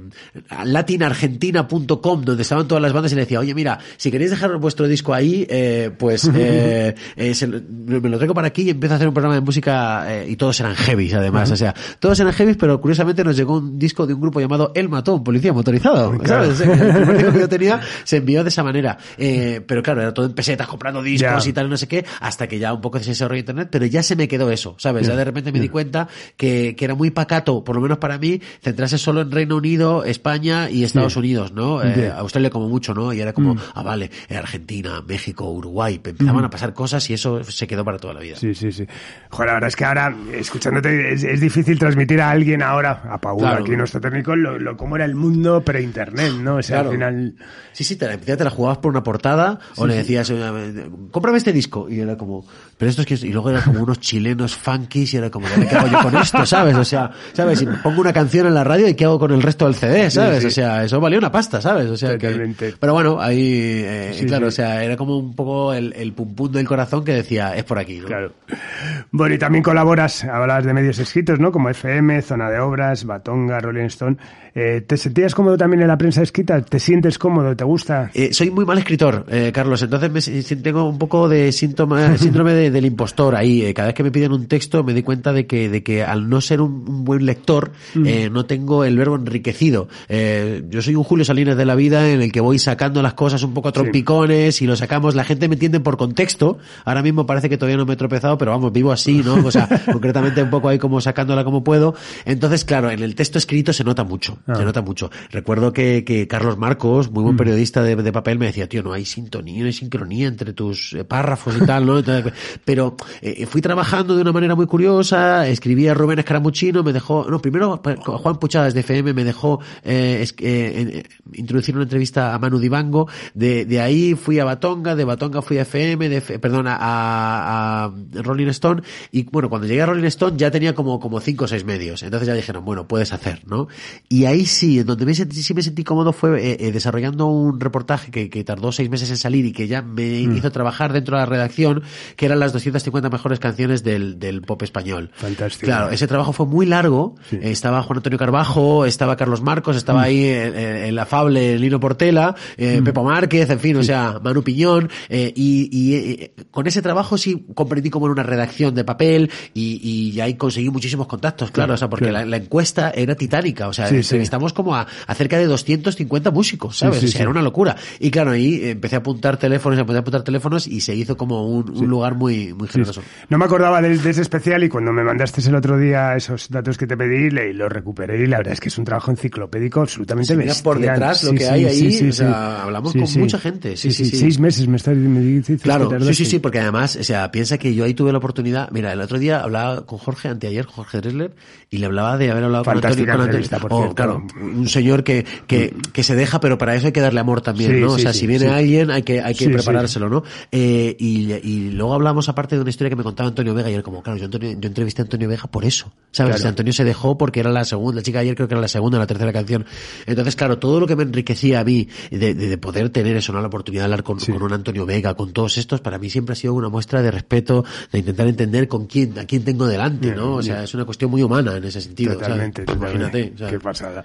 a latinargentina.com, donde estaban todas las bandas y le decía, oye, mira, si queréis dejar vuestro disco ahí, eh, pues eh, eh, se me lo traigo para aquí y empiezo a hacer un programa de música eh, y todos eran heavies además, o sea, todos eran heavies, pero curiosamente nos llegó un disco de un grupo llamado El Matón, Policía Motorizado, Claro. ¿sabes? El primer disco que yo tenía se envió de esa manera, Eh, pero claro, era todo en pesetas, comprando discos Ya. y tal, no sé qué, hasta que ya un poco se desarrolló internet, pero ya se me quedó eso, ¿sabes? Ya de repente me di cuenta que, que era muy pacato, por lo menos para mí, centrarse solo en Reino Unido, España y Estados. Unidos, ¿no? Eh. Australia como mucho, ¿no? Y era como, ah, vale, eh, Argentina, México, Uruguay, empezaban a pasar cosas y eso se quedó para toda la vida. Sí, sí, sí. Joder, la verdad es que ahora, escuchándote, es, es difícil transmitir a alguien ahora, a Paul, Claro. aquí nuestro técnico, lo, lo, cómo era el mundo pre-internet, ¿no? O sea, Claro. al final... Sí, sí, te la, te la jugabas por una portada o le decías, cómprame este disco. Y era como, pero esto es que... es-". Y luego era como unos chilenos funkies y era como, ¿qué hago yo con esto? ¿Sabes? O sea, ¿sabes? Si pongo una canción en la radio y qué hago con el resto del CD, ¿sabes? sí. O sea, eso valía una pasta, ¿sabes? O sea, que- pero bueno, ahí eh, eh, Sí, claro, sí. o sea, era como un poco el, el pum pum del corazón que decía, es por aquí, ¿no? Claro. Bueno, y también colaboras, hablas de medios escritos, ¿no? Como FM, Zona de Obras, Batonga, Rolling Stone. Eh, ¿Te sentías cómodo también en la prensa escrita? ¿Te sientes cómodo? ¿Te gusta? Eh, soy muy mal escritor, eh, Carlos, entonces me, tengo un poco de síntoma, síndrome de- del impostor ahí. Cada vez que me piden un texto me di cuenta de que, de que al no ser un, un buen lector, eh, no tengo el verbo enriquecido. Yo soy un Julio Salinas de la vida en el que voy sacando las cosas un poco a trompicones y lo sacamos, la gente me entiende por contexto. Ahora mismo parece que todavía no me he tropezado, pero vamos, vivo así, ¿no? O sea, concretamente un poco ahí como sacándola como puedo. Entonces, claro, en el texto escrito se nota mucho, Ah. se nota mucho. Recuerdo que, que Carlos Marcos, muy buen periodista de, de papel, me decía, tío, no hay sintonía, no hay sincronía entre tus eh, párrafos y tal, ¿no? Entonces, pero eh, fui trabajando de una manera muy curiosa, escribí a Rubén Escaramuchino, me dejó, no, primero pa- Juan Puchadas de FM me dejó eh, es- eh, eh, introducir una entrevista a Manu Dibango, de, de ahí fui a Batonga, de Batonga fui a FM, de, perdón, a, Rolling Stone, y bueno, cuando llegué a Rolling Stone ya tenía como, como cinco o seis medios, entonces ya dijeron, bueno, puedes hacer, ¿no? Y ahí sí, donde me sentí, sí me sentí cómodo fue eh, eh, desarrollando un reportaje que, que tardó seis meses en salir y que ya me Mm. hizo trabajar dentro de la redacción, que eran las 250 mejores canciones del, del pop español. Fantástico. Claro, ese trabajo fue muy largo, Sí. Mm. eh, estaba Juan Antonio Carbajo, estaba Carlos Marcos, estaba ahí el, el- el afable Lino Portela, eh, Pepo Márquez, en fin, o sea, Manu Piñón, eh, y, y, eh, con ese trabajo sí comprendí como en una redacción de papel y, y ahí conseguí muchísimos contactos, claro, Claro, o sea, porque claro. la, la encuesta era titánica, o sea, Sí, entrevistamos como a, a cerca de 250 músicos, ¿sabes? o sea, era una locura. Y claro, ahí empecé a apuntar teléfonos, empecé a apuntar teléfonos y se hizo como un, un lugar muy, muy generoso. No me acordaba de, de ese especial y cuando me mandaste el otro día esos datos que te pedí, le, lo recuperé y la verdad es que es un trabajo enciclopédico absolutamente Si bestial. por detrás lo que hay ahí, o sea, hablamos con mucha gente. Sí, sí, sí. Seis meses me estás me dices Claro, que sí, sí, sí, porque además, o sea, piensa que yo ahí tuve la oportunidad, mira, el otro día hablaba con Jorge, anteayer, Jorge Dresler, y le hablaba de haber hablado con Antonio, Fantástica con Antonio- entrevista, por Oh, claro, un señor que, que, que se deja, pero para eso hay que darle amor también, ¿no? o sea, si viene alguien, hay que, hay que preparárselo, ¿no? Eh, y, y luego hablamos aparte de una historia que me contaba Antonio Vega, y él como, claro, yo, Antonio, yo entrevisté a Antonio Vega por eso, ¿sabes? Claro. O sea, Antonio se dejó porque era la segunda, la chica ayer creo que era la segunda o la tercera canción. Entonces, claro, todo lo que me enriquecía a mí de, de, de poder tener eso, ¿no? La oportunidad de hablar con, Sí. con un Antonio Vega, con todos estos, para mí siempre ha sido una muestra de respeto, de intentar entender con quién, a quién tengo delante, Bien, ¿no? O sea, es una cuestión muy humana en ese sentido. Totalmente, ¿sabes? Imagínate. sea, Qué pasada.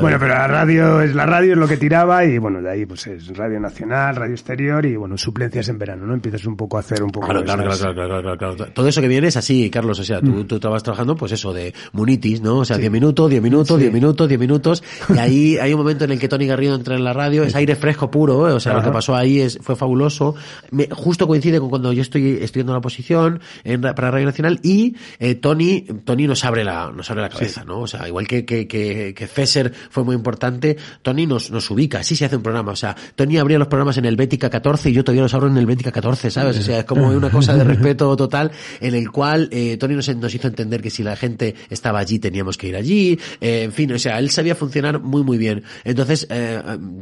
Bueno, pero la radio es la radio, es lo que tiraba y bueno, de ahí pues es Radio Nacional, Radio Exterior y bueno, suplencias en verano, ¿no? Empiezas un poco a hacer un poco Claro, claro, claro, claro, claro. Todo eso que viene es así, Carlos. O sea, tú, tú estabas trabajando, pues eso, de munitis, ¿no? O sea, 10 minutos, 10 minutos, Sí. 10 minutos, 10 minutos. Y ahí hay un momento en el que Tony Garrido entra en la radio, es aire fresco puro, ¿eh? O sea, lo Ajá. que pasó ahí es, fue fabuloso. Me, justo coincide con cuando yo estoy estudiando la posición en, ra- para Radio Nacional y eh, Tony, Tony nos abre la, nos abre la cabeza, ¿no? O sea, igual que, que, que, que Fesser fue muy importante, Tony nos, nos ubica, así se hace un programa. O sea, Tony abría los programas en el Bética 14 y yo todavía los abro en el Bética 14, ¿sabes? O sea, es como una cosa de respeto total en el cual eh, Tony nos, nos hizo entender que si la gente estaba allí teníamos que ir allí, eh, en fin, o sea, él sabía funcionar muy muy bien. Entonces, eh,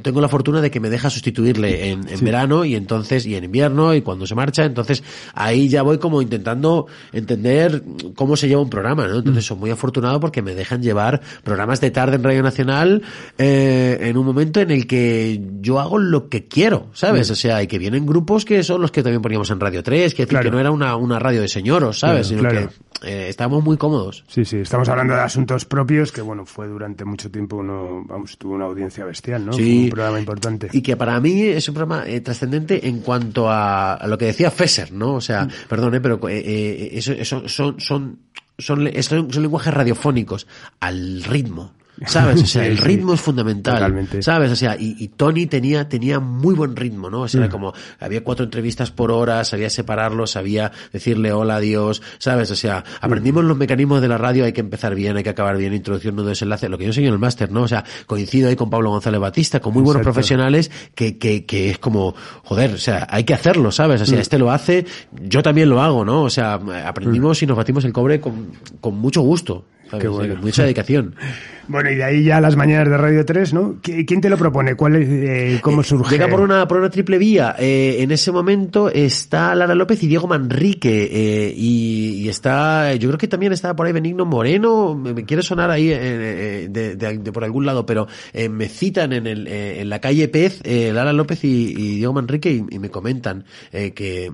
tengo la fortuna de que me deja sustituirle en, en verano y entonces, y en invierno y cuando se marcha, entonces ahí ya voy como intentando entender cómo se lleva un programa, ¿no? Entonces soy muy afortunado porque me dejan llevar programas de tarde en Radio Nacional eh, en un momento en el que yo hago lo que quiero, ¿sabes? O sea, y que vienen grupos que son los que también poníamos en Radio 3, que, Claro. que no era una, una radio de señoros, ¿sabes? Claro, Sino claro. que eh, estábamos muy cómodos. Sí, sí, estamos hablando de asuntos propios que bueno, fue durante mucho tiempo uno, vamos, tuvo una audiencia bestial, ¿no? Sí. Fue un programa importante. Y que para mí es un programa eh, trascendente en cuanto a, a lo que decía Fesser, ¿no? O sea, perdone, pero eh, eh, eso, eso son, son, son, son, son lenguajes radiofónicos al ritmo. ¿Sabes? O sea, el ritmo es fundamental. Totalmente. ¿Sabes? O sea, y, y Tony tenía, tenía muy buen ritmo, ¿no? O sea, era Mm. como, había cuatro entrevistas por hora, sabía separarlos, sabía decirle hola, adiós, ¿sabes? O sea, aprendimos los mecanismos de la radio, hay que empezar bien, hay que acabar bien, introducir un desenlace, lo que yo enseño en el máster, ¿no? O sea, coincido ahí con Pablo González Batista, con muy buenos profesionales, que, que, que es como, joder, o sea, hay que hacerlo, ¿sabes? O sea, este lo hace, yo también lo hago, ¿no? O sea, aprendimos y nos batimos el cobre con, con mucho gusto. ¿Sabes? Mucha dedicación. Bueno, y de ahí ya las mañanas de Radio 3, ¿no? ¿Quién te lo propone? ¿Cuál es, eh, ¿Cómo surge? Llega por una, por una triple vía. Eh, en ese momento está Lara López y Diego Manrique. Eh, y, está, yo creo que también está por ahí Benigno Moreno. Me, quiere sonar ahí de, de, por algún lado, pero me citan en, el, en la calle Pez, Lara López y, Diego Manrique y, y me comentan que,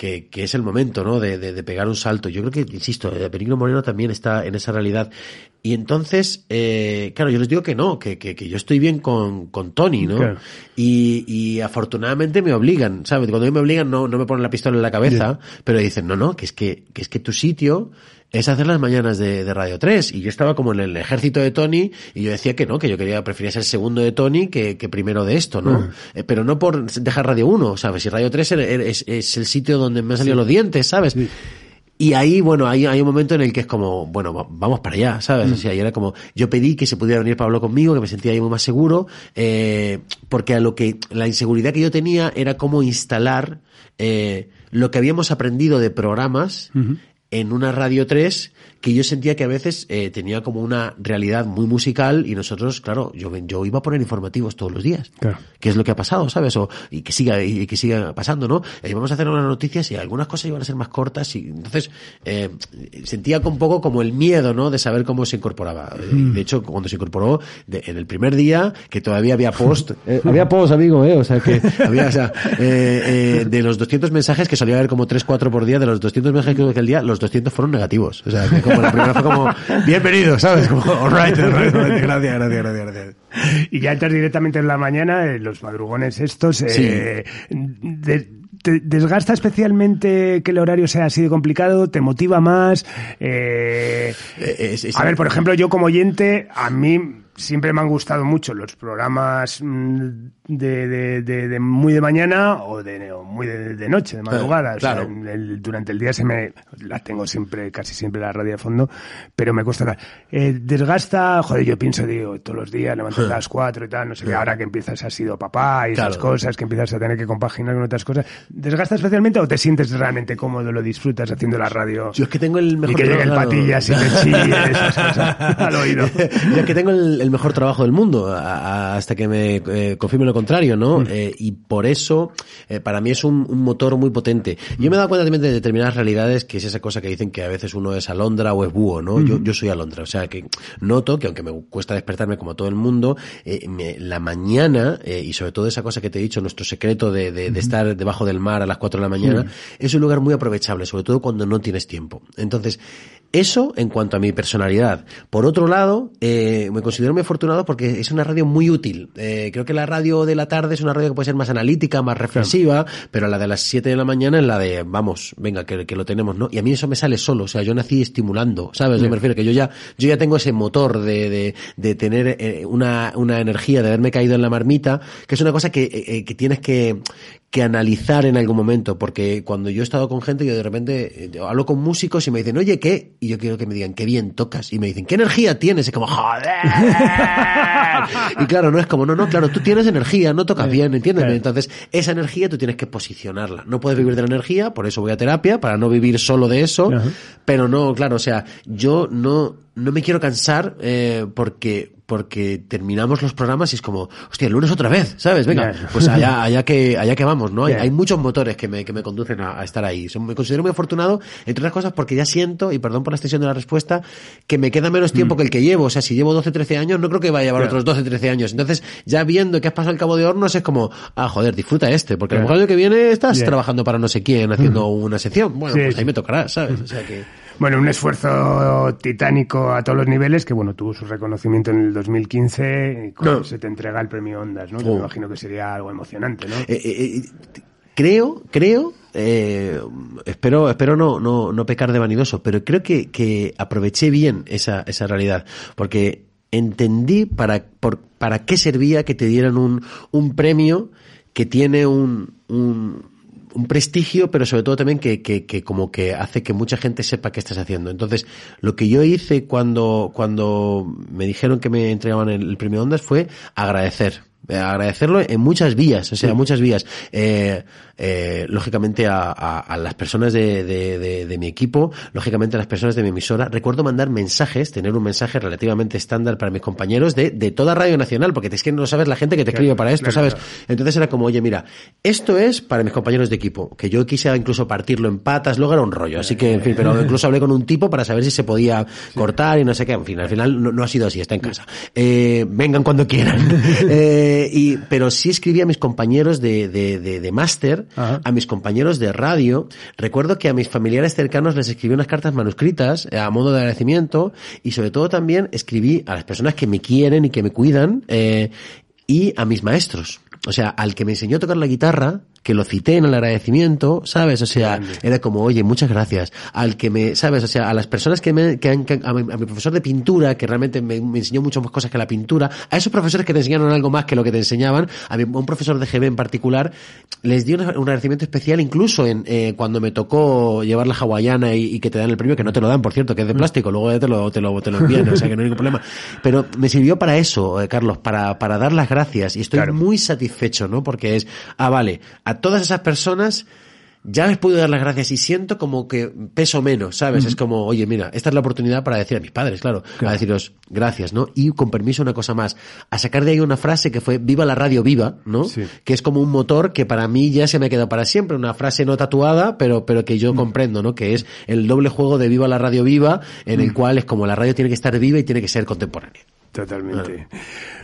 que, que, es el momento, ¿no? De, de, de, pegar un salto. Yo creo que, insisto, Benigno Moreno también está en esa realidad. Y entonces, eh, claro, yo les digo que no, que, que, que yo estoy bien con, con Tony, ¿no? Y, y afortunadamente me obligan, ¿sabes? Cuando me obligan no, no me ponen la pistola en la cabeza, pero dicen, no, no, que es que, que es que tu sitio es hacer las mañanas de, de, Radio 3. Y yo estaba como en el ejército de Tony y yo decía que no, que yo quería, prefería ser segundo de Tony que, que primero de esto, ¿no? Mm. Eh, pero no por dejar Radio 1, ¿sabes? Y Radio 3 es, es, el sitio donde me han salido los dientes, ¿sabes? Y ahí, bueno, hay, hay un momento en el que es como, bueno, vamos para allá, ¿sabes? Mm. O sea, y era como, yo pedí que se pudiera venir Pablo conmigo, que me sentía ahí muy más seguro, eh, porque a lo que, la inseguridad que yo tenía era cómo instalar, eh, lo que habíamos aprendido de programas en una Radio 3 que yo sentía que a veces eh, tenía como una realidad muy musical y nosotros, claro, yo, yo iba a poner informativos todos los días. Claro. Que es lo que ha pasado, ¿sabes? O, y que siga, y que siga pasando, ¿no? Y vamos a hacer unas noticias y algunas cosas iban a ser más cortas y entonces eh, sentía un poco como el miedo, ¿no? De saber cómo se incorporaba. Mm. De hecho, cuando se incorporó, de, en el primer día, que todavía había post, eh, había post, amigo, ¿eh? O sea, que había, o sea, eh, eh, de los 200 mensajes que solía haber como 3, 4 por día, de los 200 mensajes que hubo aquel día, los 200 fueron negativos. O sea, que como la primera fue como, bienvenido, ¿sabes? Como, alright, gracias, gracias, gracias, gracias. Y ya entras directamente en la mañana, eh, los madrugones estos, eh, ¿Te desgasta especialmente que el horario sea así de complicado? ¿Te motiva más? Eh, a ver, por ejemplo, yo como oyente, a mí siempre me han gustado mucho los programas mm, de, de, de, muy de mañana o de muy de, noche, de madrugada. Claro. durante el día se me la tengo siempre, casi siempre la radio de fondo, pero me cuesta. Eh, desgasta, joder, yo pienso, digo, todos los días levantas a las cuatro y tal, no sé qué, ahora que empiezas a sido papá y esas cosas, que empiezas a tener que compaginar con otras cosas, ¿desgasta especialmente o te sientes realmente cómodo, lo disfrutas haciendo la radio? Yo es que tengo el mejor Y que llegue el patillas y te chilles, al oído. Yo es que tengo el, mejor trabajo del mundo, hasta que me eh, confirme lo contrario, ¿no? Mm. Eh, y por eso, eh, para mí es un, un, motor muy potente. Yo me he dado cuenta también de determinadas realidades, que es esa cosa que dicen que a veces uno es alondra o es búho, ¿no? Yo, mm. yo soy alondra, o sea que noto que aunque me cuesta despertarme como todo el mundo, eh, me, la mañana, y sobre todo esa cosa que te he dicho, nuestro secreto de, de, de estar debajo del mar a las 4 de la mañana, es un lugar muy aprovechable, sobre todo cuando no tienes tiempo. Entonces, eso en cuanto a mi personalidad. Por otro lado, eh, me considero muy afortunado porque es una radio muy útil. Eh, creo que la radio de la tarde es una radio que puede ser más analítica, más reflexiva, pero la de las 7 de la mañana es la de, vamos, venga, que, que, lo tenemos, ¿no? Y a mí eso me sale solo, o sea, yo nací estimulando, ¿sabes? Yo me refiero que yo ya, yo ya tengo ese motor de, de, de tener eh, una, una energía, de haberme caído en la marmita, que es una cosa que, eh, que tienes que, que analizar en algún momento, porque cuando yo he estado con gente, yo de repente yo hablo con músicos y me dicen, oye, ¿qué? Y yo quiero que me digan, qué bien tocas. Y me dicen, ¿qué energía tienes? Y como, joder. y claro, no es como, no, no, claro, tú tienes energía, no tocas bien, ¿entiendes? Entonces, esa energía tú tienes que posicionarla. No puedes vivir de la energía, por eso voy a terapia, para no vivir solo de eso. Pero no, claro, o sea, yo no, no me quiero cansar eh, porque porque terminamos los programas y es como, hostia, el lunes otra vez, ¿sabes? Venga, pues allá, allá que, allá que vamos, ¿no? Hay, hay, muchos motores que me, que me conducen a, a, estar ahí. Me considero muy afortunado, entre otras cosas, porque ya siento, y perdón por la extensión de la respuesta, que me queda menos tiempo mm. que el que llevo. O sea, si llevo 12, 13 años, no creo que vaya a llevar otros 12, 13 años. Entonces, ya viendo que has pasado el cabo de hornos, es como, ah, joder, disfruta este, porque el año que viene estás trabajando para no sé quién, haciendo mm. una sección. Bueno, pues ahí me tocará, ¿sabes? O sea que... Bueno, un esfuerzo titánico a todos los niveles que, bueno, tuvo su reconocimiento en el 2015 cuando se te entrega el premio Ondas, ¿no? me oh. imagino que sería algo emocionante, ¿no? Eh, eh, eh, creo, creo, espero, espero no, no, no pecar de vanidoso, pero creo que, que aproveché bien esa, esa realidad, porque entendí para, por, para qué servía que te dieran un, un premio que tiene un, un, un prestigio, pero sobre todo también que, que, que, como que hace que mucha gente sepa qué estás haciendo. Entonces, lo que yo hice cuando, cuando me dijeron que me entregaban el, premio Ondas fue agradecer. Eh, agradecerlo en muchas vías, o sea, muchas vías. Eh, eh, lógicamente a, a, a, las personas de, de, de, de, mi equipo, lógicamente a las personas de mi emisora. Recuerdo mandar mensajes, tener un mensaje relativamente estándar para mis compañeros de, de toda Radio Nacional, porque es que no sabes la gente que te escribe para esto, ¿sabes? Entonces era como, oye, mira, esto es para mis compañeros de equipo, que yo quise incluso partirlo en patas, luego era un rollo, así que, en fin, pero incluso hablé con un tipo para saber si se podía cortar y no sé qué, en fin, al final no, no ha sido así, está en casa. Eh, vengan cuando quieran. eh, y, pero sí escribí a mis compañeros de, de, de, de máster, a mis compañeros de radio. Recuerdo que a mis familiares cercanos les escribí unas cartas manuscritas eh, a modo de agradecimiento y sobre todo también escribí a las personas que me quieren y que me cuidan eh, y a mis maestros. O sea, al que me enseñó a tocar la guitarra, que lo cité en el agradecimiento, ¿sabes? O sea, Grande. era como, oye, muchas gracias. Al que me, ¿sabes? O sea, a las personas que me, que han, que, a, mi, a, mi, profesor de pintura, que realmente me, me, enseñó mucho más cosas que la pintura, a esos profesores que te enseñaron algo más que lo que te enseñaban, a, mi, a un profesor de GB en particular, les di un, un agradecimiento especial incluso en, eh, cuando me tocó llevar la hawaiana y, y, que te dan el premio, que no te lo dan, por cierto, que es de plástico, luego te lo, te lo, te lo envían, o sea, que no hay ningún problema. Pero me sirvió para eso, eh, Carlos, para, para dar las gracias y estoy claro. muy satisfecho, ¿no? Porque es, ah, vale, a todas esas personas ya les puedo dar las gracias y siento como que peso menos, ¿sabes? Mm. Es como, oye, mira, esta es la oportunidad para decir a mis padres, claro, claro, a deciros gracias, ¿no? Y con permiso una cosa más, a sacar de ahí una frase que fue viva la radio viva, ¿no? Sí. Que es como un motor que para mí ya se me ha quedado para siempre, una frase no tatuada, pero, pero que yo mm. comprendo, ¿no? Que es el doble juego de viva la radio viva, en mm. el cual es como la radio tiene que estar viva y tiene que ser contemporánea. Totalmente. Ah.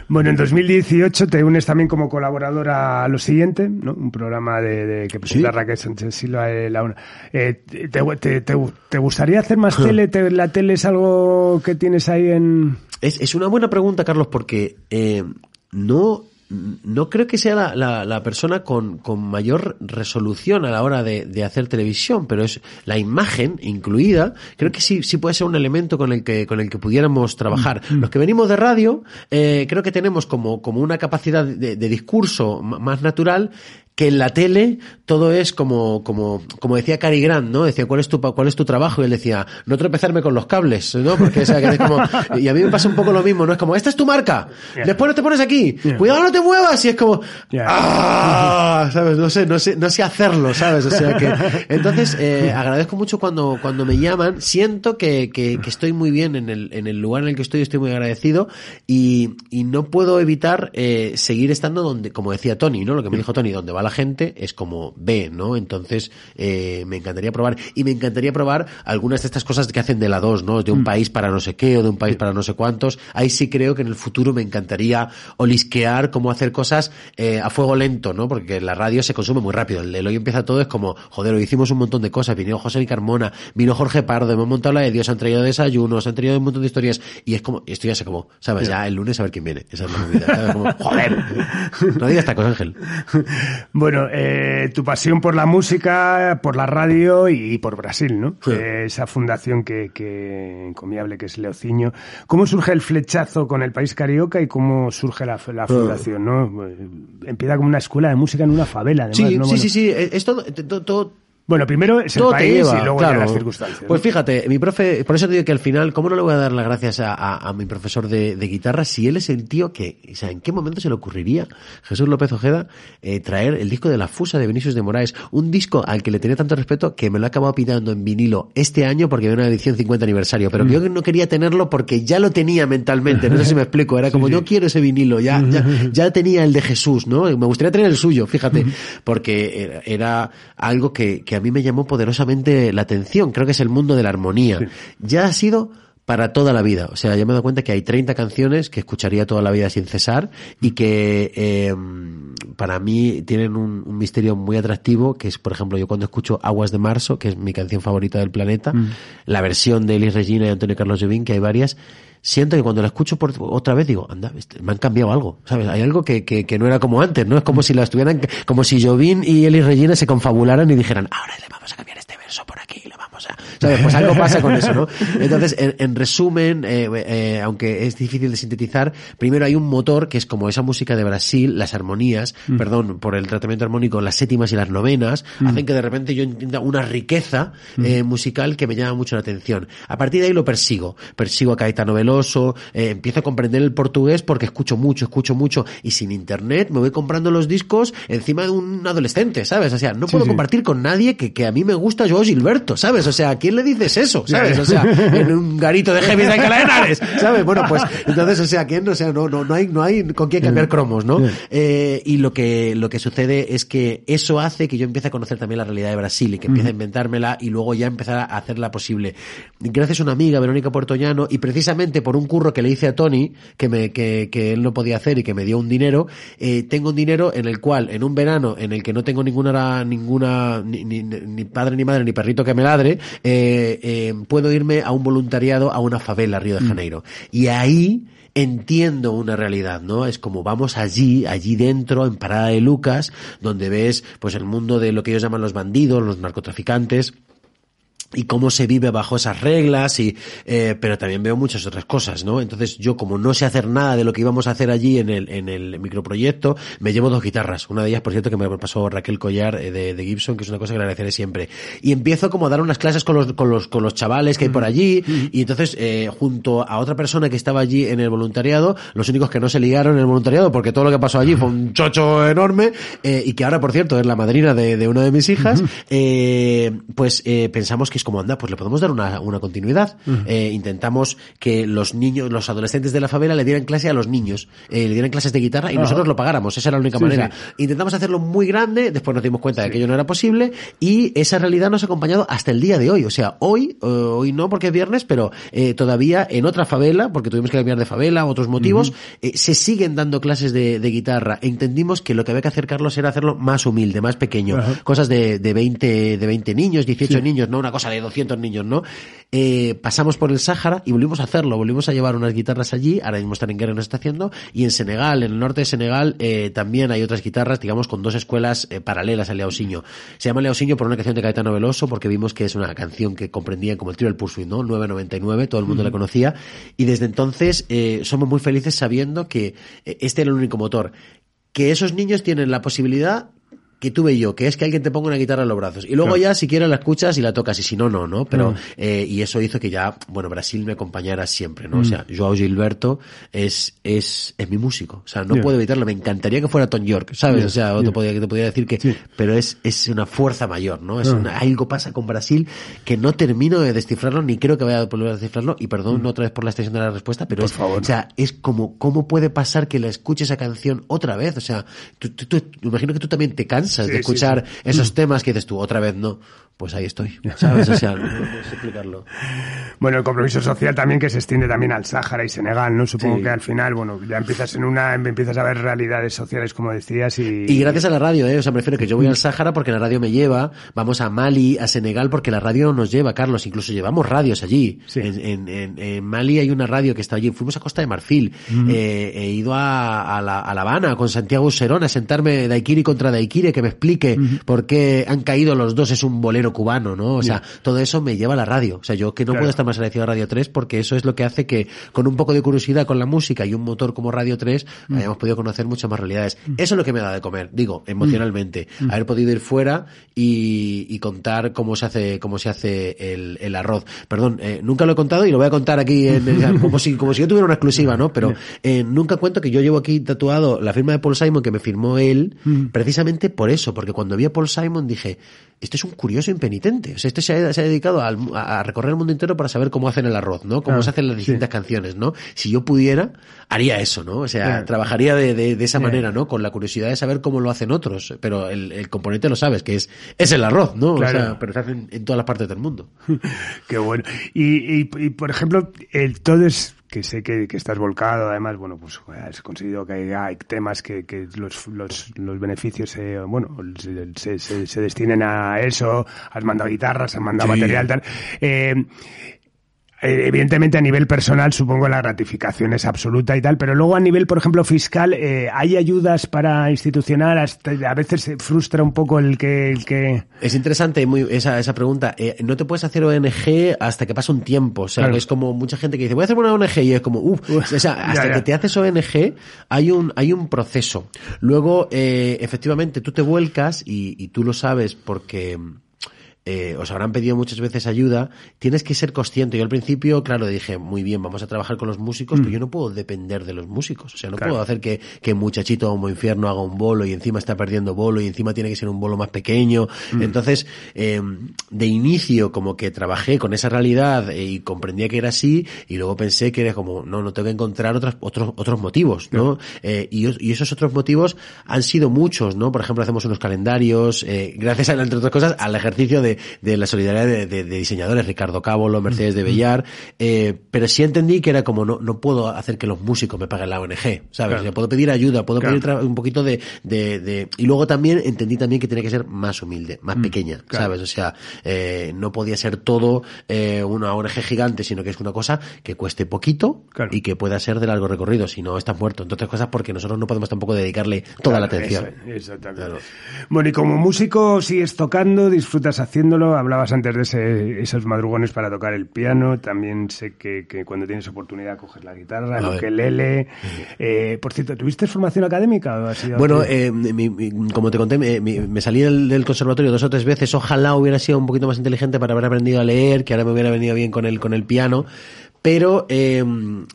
Bueno, en 2018 te unes también como colaboradora a Lo Siguiente, ¿no? Un programa de, de que presenta ¿Sí? Raquel Sánchez Silva de la UNA. Eh, te, te, te, te, gustaría hacer más tele? ¿La tele es algo que tienes ahí en...? Es, es una buena pregunta, Carlos, porque eh, no no creo que sea la, la, la persona con, con, mayor resolución a la hora de, de, hacer televisión, pero es la imagen incluida, creo que sí, sí puede ser un elemento con el que, con el que pudiéramos trabajar. Mm. Los que venimos de radio, eh, creo que tenemos como, como una capacidad de, de discurso más natural que en la tele todo es como, como, como decía Cary Grant, ¿no? Decía, ¿cuál es tu, cuál es tu trabajo? Y él decía, no tropezarme con los cables, ¿no? Porque, o sea, que es como, y a mí me pasa un poco lo mismo, ¿no? Es como, esta es tu marca, yeah. después no te pones aquí, yeah. cuidado no te muevas, y es como, yeah. ¡ah! ¿Sabes? No sé, no sé, no sé hacerlo, ¿sabes? O sea que, entonces, eh, agradezco mucho cuando, cuando me llaman, siento que, que, que, estoy muy bien en el, en el lugar en el que estoy, estoy muy agradecido, y, y no puedo evitar, eh, seguir estando donde, como decía Tony, ¿no? Lo que me dijo Tony, donde va la gente es como ve, ¿no? Entonces, eh, me encantaría probar. Y me encantaría probar algunas de estas cosas que hacen de la dos, ¿no? De un mm. país para no sé qué o de un país para no sé cuántos. Ahí sí creo que en el futuro me encantaría olisquear cómo hacer cosas eh, a fuego lento, ¿no? Porque la radio se consume muy rápido. El, el hoy empieza todo es como, joder, hoy hicimos un montón de cosas. Vino José y Carmona, vino Jorge Pardo, hemos montado la de Dios, han traído desayunos, han traído un montón de historias. Y es como, esto ya se acabó, ¿sabes? Ya el lunes a ver quién viene. Esa es la movida. ¿sabes? Como, joder, no digas esta cosa, Ángel. Bueno, eh, tu pasión por la música, por la radio y, por Brasil, ¿no? Sí. Eh, esa fundación que, que, encomiable que es Leociño. ¿Cómo surge el flechazo con el país carioca y cómo surge la, la fundación, no? Eh, empieza como una escuela de música en una favela, además, sí, ¿no? Sí, bueno, sí, sí, es todo, todo, todo bueno, primero es el Todo país lleva, y luego claro. ya las circunstancias. Pues fíjate, mi profe, por eso te digo que al final, ¿cómo no le voy a dar las gracias a, a, a mi profesor de, de, guitarra si él es el tío que, o sea, ¿en qué momento se le ocurriría, Jesús López Ojeda, eh, traer el disco de La Fusa de Vinicius de Moraes? Un disco al que le tenía tanto respeto que me lo he acabado pidando en vinilo este año porque había una edición 50 aniversario, pero mm. yo no quería tenerlo porque ya lo tenía mentalmente, no sé si me explico, era como sí, sí. yo quiero ese vinilo, ya, ya, ya tenía el de Jesús, ¿no? Me gustaría tener el suyo, fíjate, porque era, era algo que, que a mí me llamó poderosamente la atención. Creo que es el mundo de la armonía. Sí. Ya ha sido para toda la vida. O sea, ya me he dado cuenta que hay 30 canciones que escucharía toda la vida sin cesar y que eh, para mí tienen un, un, misterio muy atractivo, que es, por ejemplo, yo cuando escucho Aguas de Marzo, que es mi canción favorita del planeta, mm. la versión de Elis Regina y Antonio Carlos Jobim, que hay varias, siento que cuando la escucho por otra vez digo, anda, este, me han cambiado algo, ¿sabes? Hay algo que, que, que no era como antes, ¿no? Es como si la estuvieran, como si Jovin y Elis Regina se confabularan y dijeran, ahora le vamos a cambiar este verso por aquí, le vamos O sea, ¿sabes? Pues algo pasa con eso, ¿no? Entonces, en, resumen, eh, eh, aunque es difícil de sintetizar, primero hay un motor que es como esa música de Brasil, las armonías, mm. perdón, por el tratamiento armónico, las séptimas y las novenas, mm. hacen que de repente yo entienda una riqueza mm. eh, musical que me llama mucho la atención. A partir de ahí lo persigo. Persigo a Caetano Veloso, empiezo a comprender el portugués porque escucho mucho, escucho mucho, y sin internet me voy comprando los discos encima de un adolescente, ¿sabes? O sea, no puedo compartir con nadie que, que a mí me gusta Joao Gilberto, ¿sabes? O sea, ¿a quién le dices eso? ¿Sabes? O sea, en un garito de heavy de Alcalá ¿sabes? Bueno, pues, entonces, o sea, ¿quién? O sea, no, no, no hay, no hay con quién cambiar cromos, ¿no? Eh, y lo que, lo que sucede es que eso hace que yo empiece a conocer también la realidad de Brasil y que empiece a inventármela y luego ya empezar a hacerla posible. Gracias a una amiga, Verónica Portoñano, y precisamente por un curro que le hice a Tony, que me, que, que él no podía hacer y que me dio un dinero, eh, tengo un dinero en el cual, en un verano en el que no tengo ninguna, ninguna, ni, ni, ni padre ni madre ni perrito que me ladre, eh, eh, puedo irme a un voluntariado a una favela, Río de mm. Janeiro. Y ahí entiendo una realidad, ¿no? Es como vamos allí, allí dentro, en Parada de Lucas, donde ves pues el mundo de lo que ellos llaman los bandidos, los narcotraficantes, y cómo se vive bajo esas reglas y eh, pero también veo muchas otras cosas no entonces yo como no sé hacer nada de lo que íbamos a hacer allí en el en el microproyecto me llevo dos guitarras. Una de ellas por cierto que me pasó Raquel Collar eh, de, de, Gibson que es una cosa que le agradeceré siempre. Y empiezo como a dar unas clases con los con los con los chavales que hay por allí y entonces eh, junto a otra persona que estaba allí en el voluntariado los únicos que no se ligaron en el voluntariado porque todo lo que pasó allí fue un chocho enorme eh, y que ahora por cierto es la madrina de, de una de mis hijas pues pensamos que es como, anda, pues le podemos dar una, una continuidad. eh, intentamos que los niños, los adolescentes de la favela le dieran clase a los niños, eh, le dieran clases de guitarra y nosotros lo pagáramos. Esa era la única manera. Intentamos hacerlo muy grande, después nos dimos cuenta de que ello no era posible y esa realidad nos ha acompañado hasta el día de hoy. O sea, hoy, eh, hoy no porque es viernes, pero eh, todavía en otra favela, porque tuvimos que cambiar de favela, otros motivos, se siguen dando clases de, de, guitarra. Entendimos que lo que había que hacer, Carlos, era hacerlo más humilde, más pequeño. Cosas de, de 20, de 20 niños, 18 niños, no una cosa de 200 niños, ¿no? Eh, pasamos por el Sáhara y volvimos a hacerlo, volvimos a llevar unas guitarras allí, ahora mismo están en guerra, nos está haciendo, y en Senegal, en el norte de Senegal, eh, también hay otras guitarras, digamos, con dos escuelas eh, paralelas al Leausiño. Se llama Leausiño por una canción de Caetano Veloso, porque vimos que es una canción que comprendía como el trío del Pursuit, ¿no? 999, todo el mundo la conocía, y desde entonces eh, somos muy felices sabiendo que eh, este era el único motor que esos niños tienen la posibilidad que tuve yo, que es que alguien te ponga una guitarra en los brazos. Y luego ya, si quieres, la escuchas y la tocas, y si no, no, ¿no? Pero, mm. eh, y eso hizo que ya, bueno, Brasil me acompañara siempre, ¿no? Mm. O sea, Joao Gilberto es, es, es mi músico. O sea, no yeah. puedo evitarlo. Me encantaría que fuera Tom York, ¿sabes? Yeah. O sea, yeah. te, podía, te podría decir que, sí. pero es, es una fuerza mayor, ¿no? Es una, algo pasa con Brasil que no termino de descifrarlo, ni creo que vaya a poder descifrarlo, y perdón mm. otra vez por la extensión de la respuesta, pero por es, favor. o sea, es como, ¿cómo puede pasar que la escuches esa canción otra vez? O sea, tú, tú, tú, imagino que tú también te cansas sí, de escuchar esos temas que dices tú, otra vez no, pues ahí estoy, ¿sabes? O sea, no puedes explicarlo. Bueno, el compromiso social también que se extiende también al Sáhara y Senegal, ¿no? Supongo que al final, bueno, ya empiezas en una, empiezas a ver realidades sociales, como decías, y... Y gracias a la radio, ¿eh? O sea, me refiero que yo voy al Sáhara porque la radio me lleva, vamos a Mali, a Senegal porque la radio nos lleva, Carlos, incluso llevamos radios allí. Sí. En, en, en, en, Mali hay una radio que está allí, fuimos a Costa de Marfil, mm. eh, he ido a, a, la, a La Habana con Santiago Serón a sentarme Daiquiri contra Daiquiri, que me explique por qué han caído los dos, es un bolero cubano, ¿no? O sea, yeah. todo eso me lleva a la radio. O sea, yo que no claro. puedo estar más agradecido a Radio 3 porque eso es lo que hace que con un poco de curiosidad con la música y un motor como Radio 3 mm. hayamos podido conocer muchas más realidades. Eso es lo que me da de comer, digo, emocionalmente. Haber podido ir fuera y, y, contar cómo se hace, cómo se hace el, el arroz. Perdón, eh, nunca lo he contado y lo voy a contar aquí en, en, como si, como si yo tuviera una exclusiva, ¿no? Pero eh, nunca cuento que yo llevo aquí tatuado la firma de Paul Simon que me firmó él, precisamente por eso, porque cuando vi a Paul Simon dije, este es un curioso impenitente. O sea, este se ha, se ha dedicado a, a, recorrer el mundo entero para saber cómo hacen el arroz, ¿no? Cómo se hacen las distintas sí. canciones, ¿no? Si yo pudiera, haría eso, ¿no? O sea, trabajaría de, de, de esa manera, ¿no? Con la curiosidad de saber cómo lo hacen otros. Pero el, el componente lo sabes, que es, es el arroz, ¿no? Claro. O sea, pero se hacen en todas las partes del mundo. Qué bueno. Y, y, y por ejemplo, el todo es que sé que, que, estás volcado, además, bueno, pues has conseguido que hay, hay temas que, que los, los, los, beneficios, eh, bueno, se, se, se, destinen a eso, has mandado guitarras, has mandado sí. material, tal. Eh, Evidentemente a nivel personal supongo la gratificación es absoluta y tal, pero luego a nivel, por ejemplo, fiscal, eh, ¿hay ayudas para institucional? Hasta- a veces se frustra un poco el que... El que... Es interesante muy, esa, esa pregunta. Eh, no te puedes hacer ONG hasta que pasa un tiempo. O sea, Claro. es como mucha gente que dice, voy a hacer una ONG y es como, uff, o sea, ya, hasta ya. que te haces ONG hay un, hay un proceso. Luego, eh, efectivamente, tú te vuelcas y, y tú lo sabes porque eh, os habrán pedido muchas veces ayuda, tienes que ser consciente. Yo al principio, claro, dije, muy bien, vamos a trabajar con los músicos, pero yo no puedo depender de los músicos. O sea, no Mm. Claro. puedo hacer que, que muchachito como infierno haga un bolo y encima está perdiendo bolo y encima tiene que ser un bolo más pequeño. Mm. Entonces, eh, de inicio, como que trabajé con esa realidad eh, y comprendía que era así, y luego pensé que era como, no, no tengo que encontrar otros, otros, otros motivos, ¿no? Eh, y, y esos otros motivos han sido muchos, ¿no? Por ejemplo, hacemos unos calendarios, eh, gracias, a, entre otras cosas, al ejercicio de, de la solidaridad de, de- de diseñadores, Ricardo Cábolo, Mercedes de Bellar, eh, pero sí entendí que era como, no, no puedo hacer que los músicos me paguen la ONG, ¿sabes? Claro. O sea, puedo pedir ayuda, puedo Claro. pedir un poquito de, de, y luego también entendí también que tenía que ser más humilde, más pequeña, claro. ¿sabes? O sea, eh, no podía ser todo eh, una ONG gigante, sino que es una cosa que cueste poquito y que pueda ser de largo recorrido, si no estás muerto. Entre otras cosas porque nosotros no podemos tampoco dedicarle toda la atención. eso, exactamente. Bueno, y como músico sigues tocando, disfrutas hablabas antes de ese- esos madrugones para tocar el piano, también sé que, que cuando tienes oportunidad coges la guitarra, el A ver. ukelele. Eh, por cierto, ¿tuviste formación académica? o has sido Bueno, eh, mi- mi- como te conté, me, me salí del, del conservatorio dos o tres veces. Ojalá hubiera sido un poquito más inteligente para haber aprendido a leer, que ahora me hubiera venido bien con el, con el piano. Pero eh,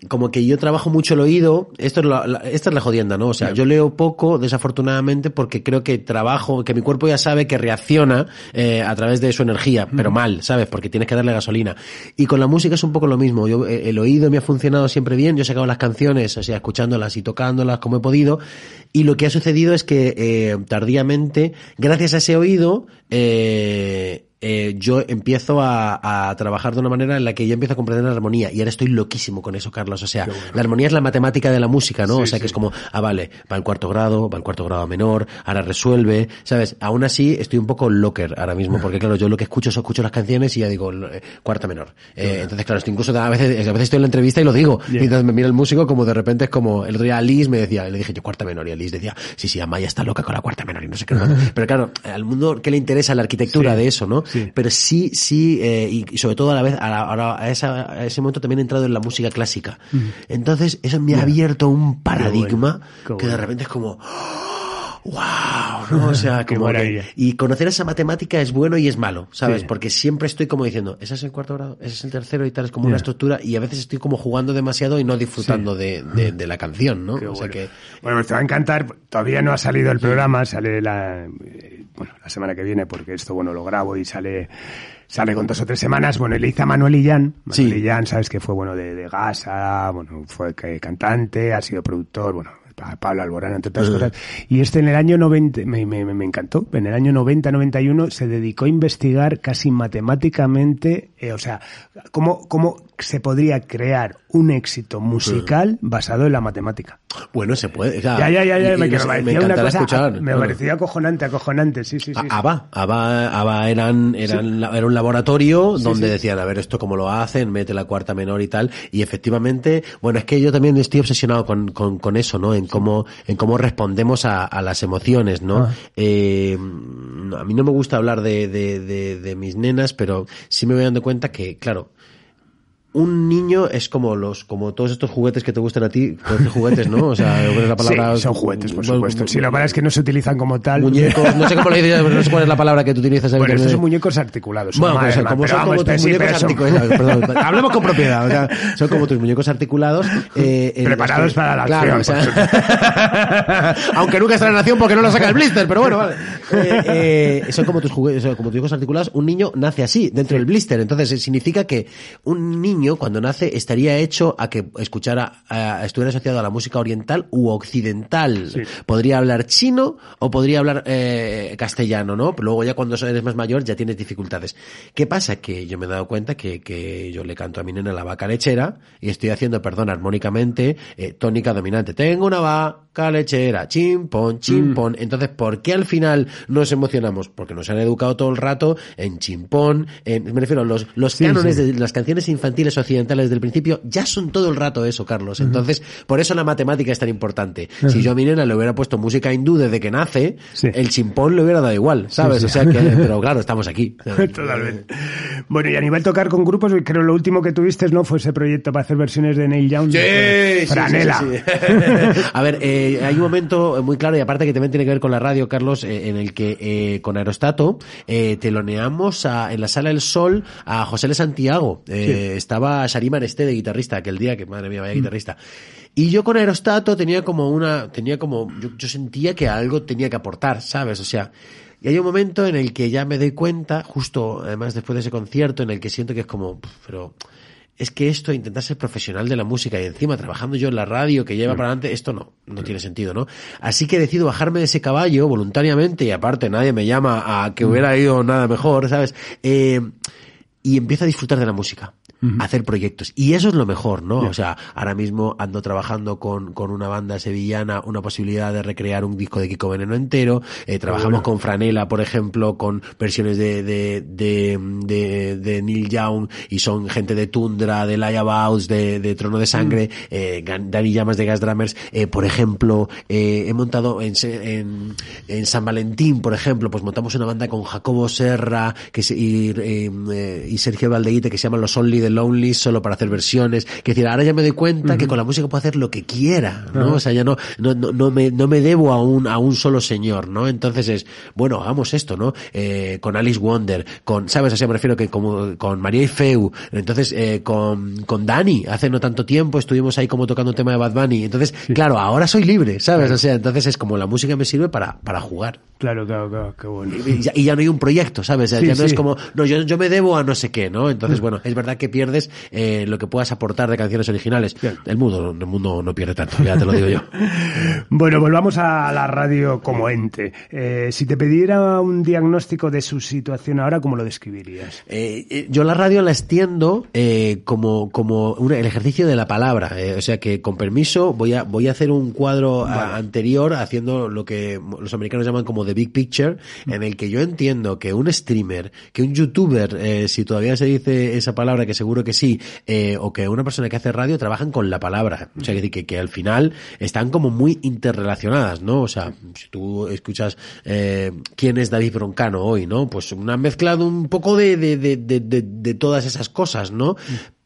como que yo trabajo mucho el oído, esto es la, la- esta es la jodienda, ¿no? O sea, yo leo poco, desafortunadamente, porque creo que trabajo, que mi cuerpo ya sabe que reacciona eh, a través de su energía, pero mal, ¿sabes? Porque tienes que darle gasolina. Y con la música es un poco lo mismo. Yo, eh, el oído me ha funcionado siempre bien, yo he sacado las canciones, o sea, escuchándolas y tocándolas como he podido. Y lo que ha sucedido es que eh, tardíamente, gracias a ese oído, eh, eh, yo empiezo a, a trabajar de una manera en la que ya empiezo a comprender la armonía. Y ahora estoy loquísimo con eso, Carlos. O sea, la armonía es la matemática de la música, ¿no? Sí, o sea, sí. que es como, ah, vale, va al cuarto grado, va al cuarto grado menor, ahora resuelve, ¿sabes? Aún así, estoy un poco locker ahora mismo, porque claro, yo lo que escucho es escucho las canciones y ya digo, eh, cuarta menor. Eh, entonces, claro, estoy incluso a veces, a veces estoy en la entrevista y lo digo. Y entonces me mira el músico como de repente es como, el otro día Alice me decía, le dije yo cuarta menor y Alice decía, sí, sí, Amaya está loca con la cuarta menor y no sé qué. más". Pero claro, al mundo que le interesa la arquitectura Sí, de eso, ¿no? Sí. Pero sí, sí, eh, y, sobre todo a la vez, a, la- a, esa- a ese momento también he entrado en la música clásica. Entonces, eso me ha abierto un paradigma que de repente es como, wow, ¿no? O sea, como que- y conocer esa matemática es bueno y es malo, ¿sabes? Sí. Porque siempre estoy como diciendo, ese es el cuarto grado, ese es el tercero y tal, es como una estructura y a veces estoy como jugando demasiado y no disfrutando de, de- de la canción, ¿no? Qué o sea bueno. que, Bueno, pues te va a encantar. Todavía no ha salido el programa, sale la, bueno, la semana que viene, porque esto, bueno, lo grabo y sale, sale con dos o tres semanas. Bueno, y le hice a Manuel Illán. Manuel Sí. Illán, sabes que fue, bueno, de, de Gasa, bueno, fue cantante, ha sido productor, bueno, pa- Pablo Alborán, entre otras cosas. Y este en el año 90, me, me, me encantó, en el año 90-91 se dedicó a investigar casi matemáticamente, eh, o sea, cómo, cómo se podría crear un éxito musical basado en la matemática. bueno, se puede. o sea, Ya, ya, ya, ya, y- me, y me parecía una encantará cosa, escuchar. me parecía acojonante, acojonante, sí, sí, sí. ABBA, ABBA, ABBA eran, eran, la- era un laboratorio donde decían, a ver, esto cómo lo hacen, mete la cuarta menor y tal, y efectivamente, bueno, es que yo también estoy obsesionado con, con, con eso, ¿no? En cómo, en cómo respondemos a, a las emociones, ¿no? Ah. Eh, a mí no me gusta hablar de, de, de, de mis nenas, pero sí me voy dando cuenta que, claro, un niño es como los, como todos estos juguetes que te gustan a ti, juguetes, ¿no? O sea, ¿cuál es la palabra? Sí, son juguetes, por supuesto. Sí, lo que pasa es que no se utilizan como tal. Muñecos, no sé cómo le dices, no sé cuál es la palabra que tú utilizas. Bueno, estos son muñecos articulados. Bueno, pues como son como tus sí, muñecos son- articulados, perdón, hablemos con propiedad, o sea, son como tus muñecos articulados. eh, Preparados que- para la claro, acción, o sea, aunque nunca está en acción porque no lo saca el blister, pero bueno, vale. Eh, eh, son como tus juguetes, como tus muñecos articulados, un niño nace así, dentro del blister, entonces significa que un niño cuando nace estaría hecho a que escuchara, a- estuviera asociado a la música oriental u occidental. Sí. Podría hablar chino o podría hablar eh, castellano, ¿no? Pero luego ya cuando eres más mayor ya tienes dificultades. ¿Qué pasa? Que yo me he dado cuenta que, que yo le canto a mi nena la vaca lechera y estoy haciendo, perdón, armónicamente, eh, tónica dominante. Tengo una vaca lechera, chimpón, chimpón. Entonces, ¿por qué al final nos emocionamos? Porque nos han educado todo el rato en chimpón, en, me refiero, los, los Sí, cánones sí. de las canciones infantiles tradiciones occidentales del principio ya son todo el rato eso, Carlos. Entonces, por eso la matemática es tan importante. Si yo a mi nena le hubiera puesto música hindú desde que nace, Sí. el chimpón le hubiera dado igual, ¿sabes? Sí, O sí. sea que, pero claro, estamos aquí. Totalmente. Bueno, y a nivel tocar con grupos, creo lo último que tuviste no fue ese proyecto para hacer versiones de Neil Young. fue Franela. sí, sí, sí. A ver, eh, hay un momento muy claro y aparte que también tiene que ver con la radio, Carlos, eh, en el que eh, con Aerostato eh, teloneamos a- en la Sala del Sol a José L. Santiago. Eh, Estaba Sharima Areste de guitarrista aquel día, que madre mía, vaya guitarrista. Y yo con Aerostato tenía como una, tenía como, yo, yo sentía que algo tenía que aportar, ¿sabes? O sea, y hay un momento en el que ya me doy cuenta, justo además después de ese concierto, en el que siento que es como, "Puf, pero es que esto, intentar ser profesional de la música y encima trabajando yo en la radio que lleva para adelante, esto no, no tiene sentido, ¿no? Así que decido bajarme de ese caballo voluntariamente y aparte nadie me llama a que hubiera ido nada mejor, ¿sabes? Eh, y empiezo a disfrutar de la música. Hacer proyectos. Y eso es lo mejor, ¿no? O sea, ahora mismo ando trabajando con, con una banda sevillana, una posibilidad de recrear un disco de Kiko Veneno entero. Eh, trabajamos con Franela, por ejemplo, con versiones de, de, de, de, de Neil Young y son gente de Tundra, de Layabouts, de, de Trono de Sangre, eh, Gan- Dani Llamas de Gas Drummers. Eh, por ejemplo, eh, he montado en, en, en San Valentín, por ejemplo, pues montamos una banda con Jacobo Serra que se- y, eh, eh, y Sergio Valdeguite que se llama Los Only the Lonely solo para hacer versiones. Que decir, ahora ya me doy cuenta que con la música puedo hacer lo que quiera, ¿no? O sea, ya no, no, no, no me, no me debo a un, a un solo señor, ¿no? Entonces es, bueno, hagamos esto, ¿no? Eh, con Alice Wonder, con, ¿sabes? O sea, me refiero que como, con María y Feu, entonces, eh, con, con Dani, hace no tanto tiempo estuvimos ahí como tocando un tema de Bad Bunny. Entonces, claro, ahora soy libre, ¿sabes? O sea, entonces es como la música me sirve para, para jugar. Claro, claro, claro, qué bueno. Y ya, y ya no hay un proyecto, ¿sabes? Ya, Sí, ya no sí. es como, no, yo, yo me debo a no sé qué, ¿no? Entonces, bueno, es verdad que pierdes eh, lo que puedas aportar de canciones originales. Bien. El mundo, el mundo no pierde tanto, ya te lo digo yo. Bueno, volvamos a la radio como ente. Eh, si te pidiera un diagnóstico de su situación ahora, ¿cómo lo describirías? Eh, yo la radio la extiendo como, como el ejercicio de la palabra. o sea que, con permiso, voy a, voy a hacer un cuadro a- anterior haciendo lo que los americanos llaman como the big picture, en el que yo entiendo que un streamer, que un youtuber, si todavía se dice esa palabra, que seguro que sí, eh, o que una persona que hace radio trabajan con la palabra. O sea, que, que, que al final están como muy interrelacionadas, ¿no? O sea, si tú escuchas eh, quién es David Broncano hoy, ¿no? Pues una mezcla de un poco de, de, de, de, de- de todas esas cosas, ¿no?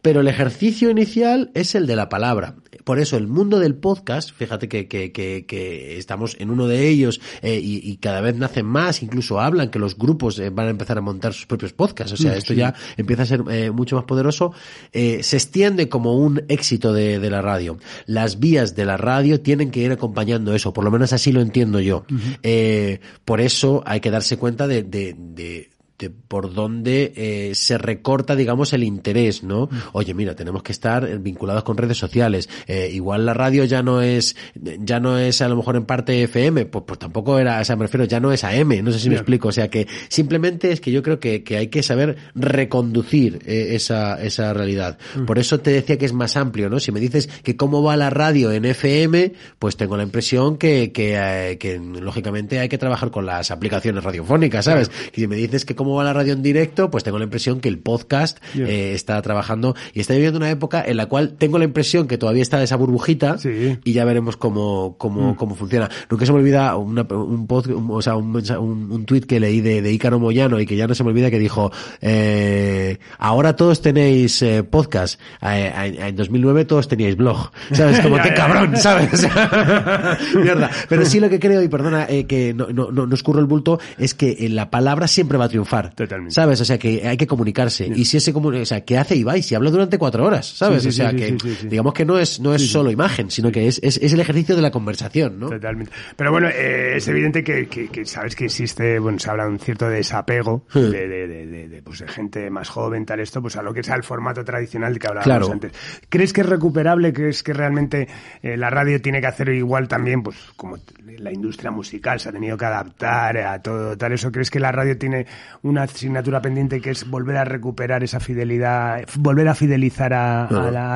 Pero el ejercicio inicial es el de la palabra. Por eso el mundo del podcast, fíjate que, que, que, que estamos en uno de ellos eh, y, y cada vez nacen más, incluso hablan que los grupos eh, van a empezar a montar sus propios podcasts. O sea, esto ya empieza a ser eh, mucho más poderoso. Eh, se extiende como un éxito de, de la radio. Las vías de la radio tienen que ir acompañando eso, por lo menos así lo entiendo yo. Eh, por eso hay que darse cuenta de, de, de de por dónde eh, se recorta, digamos, el interés, ¿no? Oye, mira, tenemos que estar eh, vinculados con redes sociales. Eh, igual la radio ya no es, ya no es a lo mejor en parte FM, pues, pues tampoco era, o sea, me refiero, ya no es AM, no sé si me explico. O sea, que simplemente es que yo creo que, que hay que saber reconducir eh, esa, esa realidad. Por eso te decía que es más amplio, ¿no? Si me dices que cómo va la radio en FM, pues tengo la impresión que, que, eh, que lógicamente hay que trabajar con las aplicaciones radiofónicas, ¿sabes? Y si me dices que cómo va la radio en directo, pues tengo la impresión que el podcast eh, está trabajando y está viviendo una época en la cual tengo la impresión que todavía está esa burbujita Sí. y ya veremos cómo, cómo, cómo funciona. Nunca se me olvida una, un, pod- un- o sea, un, un, un tuit que leí de, de Ícaro Moyano y que ya no se me olvida que dijo, eh, ahora todos tenéis eh, podcast, en, en 2009 todos teníais blog. ¿Sabes? Como qué cabrón. ¿sabes? Mierda. Pero sí lo que creo, y perdona eh, que no, no, no, no escurro el bulto, es que la palabra siempre va a triunfar. Totalmente. ¿Sabes? O sea, que hay que comunicarse. Y si ese o sea, ¿qué hace Ibai? Si habla durante cuatro horas, ¿sabes? Sí, sí, o sea, sí, que digamos que no es, no es solo imagen, sino que es, es, es el ejercicio de la conversación, ¿no? Totalmente. Pero bueno, eh, es evidente que, que- que sabes que existe, bueno, se habla de un cierto desapego de, de, de, de- de, pues, de gente más joven, tal esto, pues a lo que sea el formato tradicional del que hablábamos Claro. antes. ¿Crees que es recuperable? ¿Crees que realmente eh, la radio tiene que hacer igual también, pues como la industria musical se ha tenido que adaptar a todo tal eso? ¿Crees que la radio tiene una asignatura pendiente que es volver a recuperar esa fidelidad, volver a fidelizar a,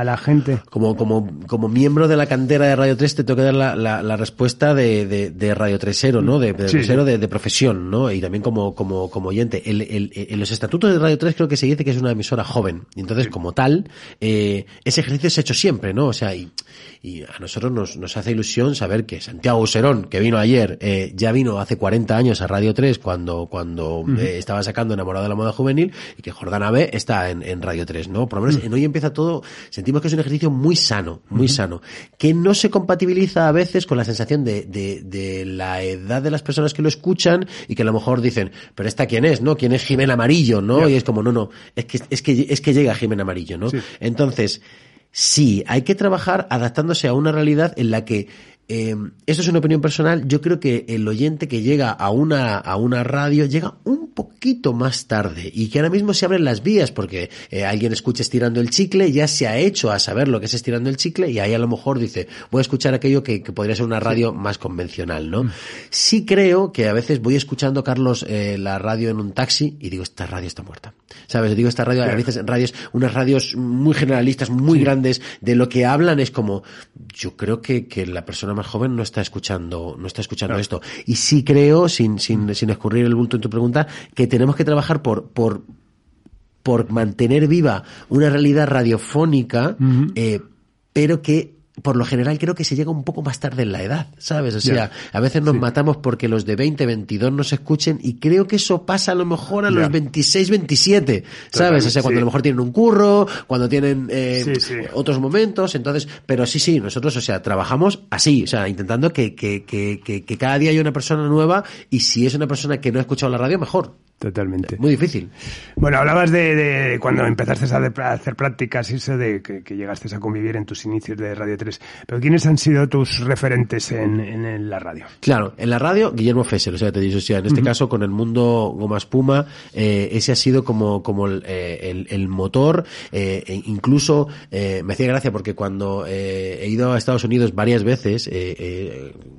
la, gente. Como, como, como miembro de la cantera de Radio 3 te tengo que dar la, la, respuesta de, de, de, Radio 3 ¿no? De, de, de, profesión, ¿no? Y también como, como, como oyente. El, el, en los estatutos de Radio 3 creo que se dice que es una emisora joven. Y entonces, como tal, eh, ese ejercicio se ha hecho siempre, ¿no? O sea, y, y a nosotros nos, nos hace ilusión saber que Santiago Userón, que vino ayer, eh, ya vino hace 40 años a Radio 3 cuando, cuando eh, estaba sacando Enamorado de la Moda Juvenil y que Jordana B está en, en Radio 3, ¿no? Por lo menos en Hoy Empieza Todo sentimos que es un ejercicio muy sano, muy sano, que no se compatibiliza a veces con la sensación de, de, de la edad de las personas que lo escuchan y que a lo mejor dicen, pero esta quién es, ¿no? ¿Quién es Jimena Amarillo, no? Y es como, no, no, es que, es que, es que llega Jimena Amarillo, ¿no? Entonces, sí, hay que trabajar adaptándose a una realidad en la que eh, esto es una opinión personal. Yo creo que el oyente que llega a una, a una radio llega un poquito más tarde y que ahora mismo se abren las vías porque eh, alguien escucha estirando el chicle, ya se ha hecho a saber lo que es estirando el chicle y ahí a lo mejor dice, voy a escuchar aquello que, podría ser una radio más convencional, ¿no? Mm. Sí creo que a veces voy escuchando, Carlos, eh, la radio en un taxi y digo, esta radio está muerta. ¿Sabes? Digo, esta radio, a veces radios, unas radios muy generalistas, muy grandes, de lo que hablan es como, yo creo que, que la persona más joven no está escuchando, no está escuchando esto. Y sí creo, sin, sin, sin escurrir el bulto en tu pregunta, que tenemos que trabajar por, por, por mantener viva una realidad radiofónica, eh, pero que por lo general creo que se llega un poco más tarde en la edad, ¿sabes? O sea, a veces nos matamos porque los de 20, 22 no se escuchen y creo que eso pasa a lo mejor a los 26, 27, ¿sabes? o sea, cuando a lo mejor tienen un curro, cuando tienen eh, otros momentos, entonces, pero sí, sí, nosotros, o sea, trabajamos así, o sea, intentando que, que, que, que cada día haya una persona nueva y si es una persona que no ha escuchado la radio, mejor. Totalmente. Muy difícil. Bueno, hablabas de, cuando empezaste a, hacer prácticas eso de que, llegaste a convivir en tus inicios de Radio 3. Pero ¿quiénes han sido tus referentes en, la radio? Claro, en la radio, Guillermo Fesser, o sea, te digo, o sea, en este caso con el mundo Goma Espuma, eh, ese ha sido como, como el, eh, motor, eh, e incluso me hacía gracia porque cuando he ido a Estados Unidos varias veces,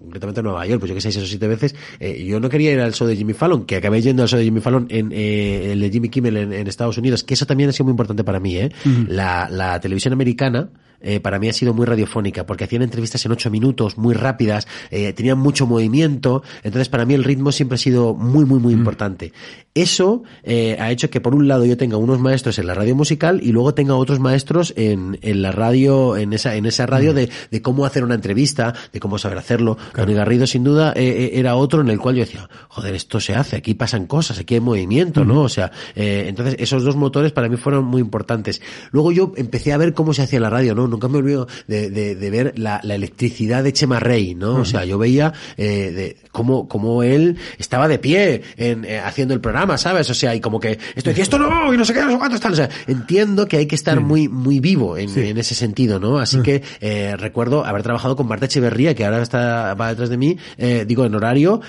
concretamente a Nueva York, pues yo que sé, seis o siete veces, yo no quería ir al show de Jimmy Fallon, que acabé yendo al show de Jimmy Fallon en eh, el de Jimmy Kimmel en, Estados Unidos, que eso también ha sido muy importante para mí, ¿eh? la, la televisión americana, eh, para mí ha sido muy radiofónica, porque hacían entrevistas en ocho minutos, muy rápidas, eh, tenían mucho movimiento, entonces para mí el ritmo siempre ha sido muy, muy, muy importante. Eso eh, ha hecho que por un lado yo tenga unos maestros en la radio musical y luego tenga otros maestros en, en la radio, en esa, en esa radio de, de cómo hacer una entrevista, de cómo saber hacerlo. Claro. Garrido sin duda era otro en el cual yo decía, joder, esto se hace, aquí pasan cosas, aquí hay movimiento, ¿no? O sea, entonces esos dos motores para mí fueron muy importantes. Luego yo empecé a ver cómo se hacía la radio, ¿no? Nunca me olvido de, de, de ver la, la, electricidad de Chema Rey, ¿no? O sea, yo veía eh, de cómo, cómo él estaba de pie en, eh, haciendo el programa, ¿sabes? O sea, y como que esto decía, esto no, y no sé qué, no sé cuánto están. O sea, entiendo que hay que estar muy, muy vivo en, en ese sentido, ¿no? Así que eh, recuerdo haber trabajado con Marta Echeverría, que ahora está, va detrás de mí, eh, digo, en horario,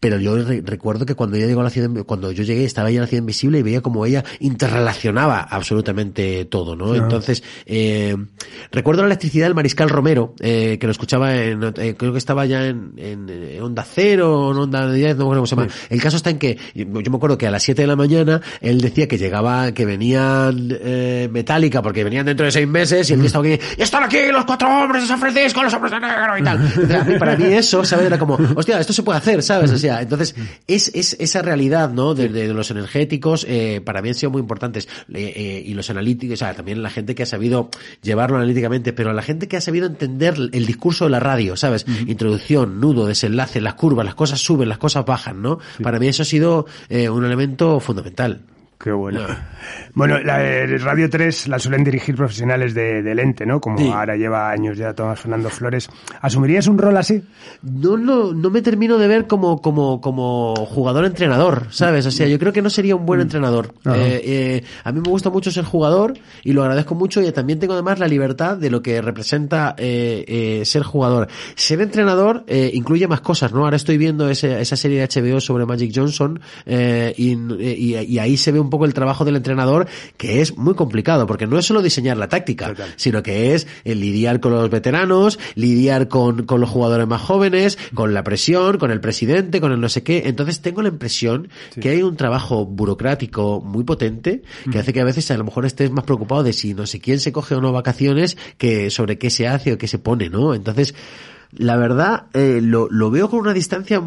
pero yo recuerdo que cuando ella llegó a la ciudad, cuando yo llegué, estaba ella en la ciudad invisible y veía como ella interrelacionaba absolutamente todo, ¿no? Entonces, eh, recuerdo la electricidad del Mariscal Romero, eh, que lo escuchaba en, eh, creo que estaba ya en, en, Onda Cero, en Onda 10, no sé cómo se llama. El caso está en que, yo me acuerdo que a las 7 de la mañana, él decía que llegaba, que venían, eh, Metallica, porque venían dentro de seis meses, y él estaba aquí, y están aquí los cuatro hombres de San Francisco, los hombres de negro y tal. para mí eso, ¿sabes? Era como, hostia, esto se puede hacer, ¿sabes? Entonces, es, es esa realidad, ¿no? De, de los energéticos, eh, para mí han sido muy importantes. Eh, y los analíticos, o sea, también la gente que ha sabido llevarlo analíticamente, pero la gente que ha sabido entender el discurso de la radio, ¿sabes? Introducción, nudo, desenlace, las curvas, las cosas suben, las cosas bajan, ¿no? Para mí eso ha sido eh, un elemento fundamental. Qué bueno. Bueno, la Radio 3 la suelen dirigir profesionales de, de lente, ¿no? Como ahora lleva años ya Tomás Fernando Flores. ¿Asumirías un rol así? No, no, no me termino de ver como, como, como jugador-entrenador, ¿sabes? O sea, yo creo que no sería un buen mm. entrenador. Eh, eh, a mí me gusta mucho ser jugador y lo agradezco mucho y también tengo además la libertad de lo que representa eh, ser jugador. Ser entrenador incluye más cosas, ¿no? Ahora estoy viendo ese, esa serie de HBO sobre Magic Johnson y, y, y ahí se ve un un poco el trabajo del entrenador, que es muy complicado, porque no es solo diseñar la táctica, sino que es el lidiar con los veteranos, lidiar con, con los jugadores más jóvenes, con la presión, con el presidente, con el no sé qué. Entonces tengo la impresión que hay un trabajo burocrático muy potente que hace que a veces a lo mejor estés más preocupado de si no sé quién se coge o no vacaciones que sobre qué se hace o qué se pone, ¿no? Entonces, la verdad, eh, lo, lo veo con una distancia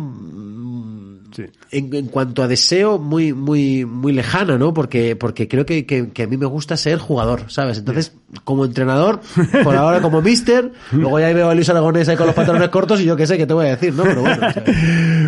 en, en, cuanto a deseo muy muy muy lejana, ¿no? Porque porque creo que, que, que, a mí me gusta ser jugador, ¿sabes? Entonces, como entrenador, por ahora como mister, luego ya veo a Luis Aragonés ahí con los pantalones cortos y yo qué sé qué te voy a decir, ¿no? Pero bueno.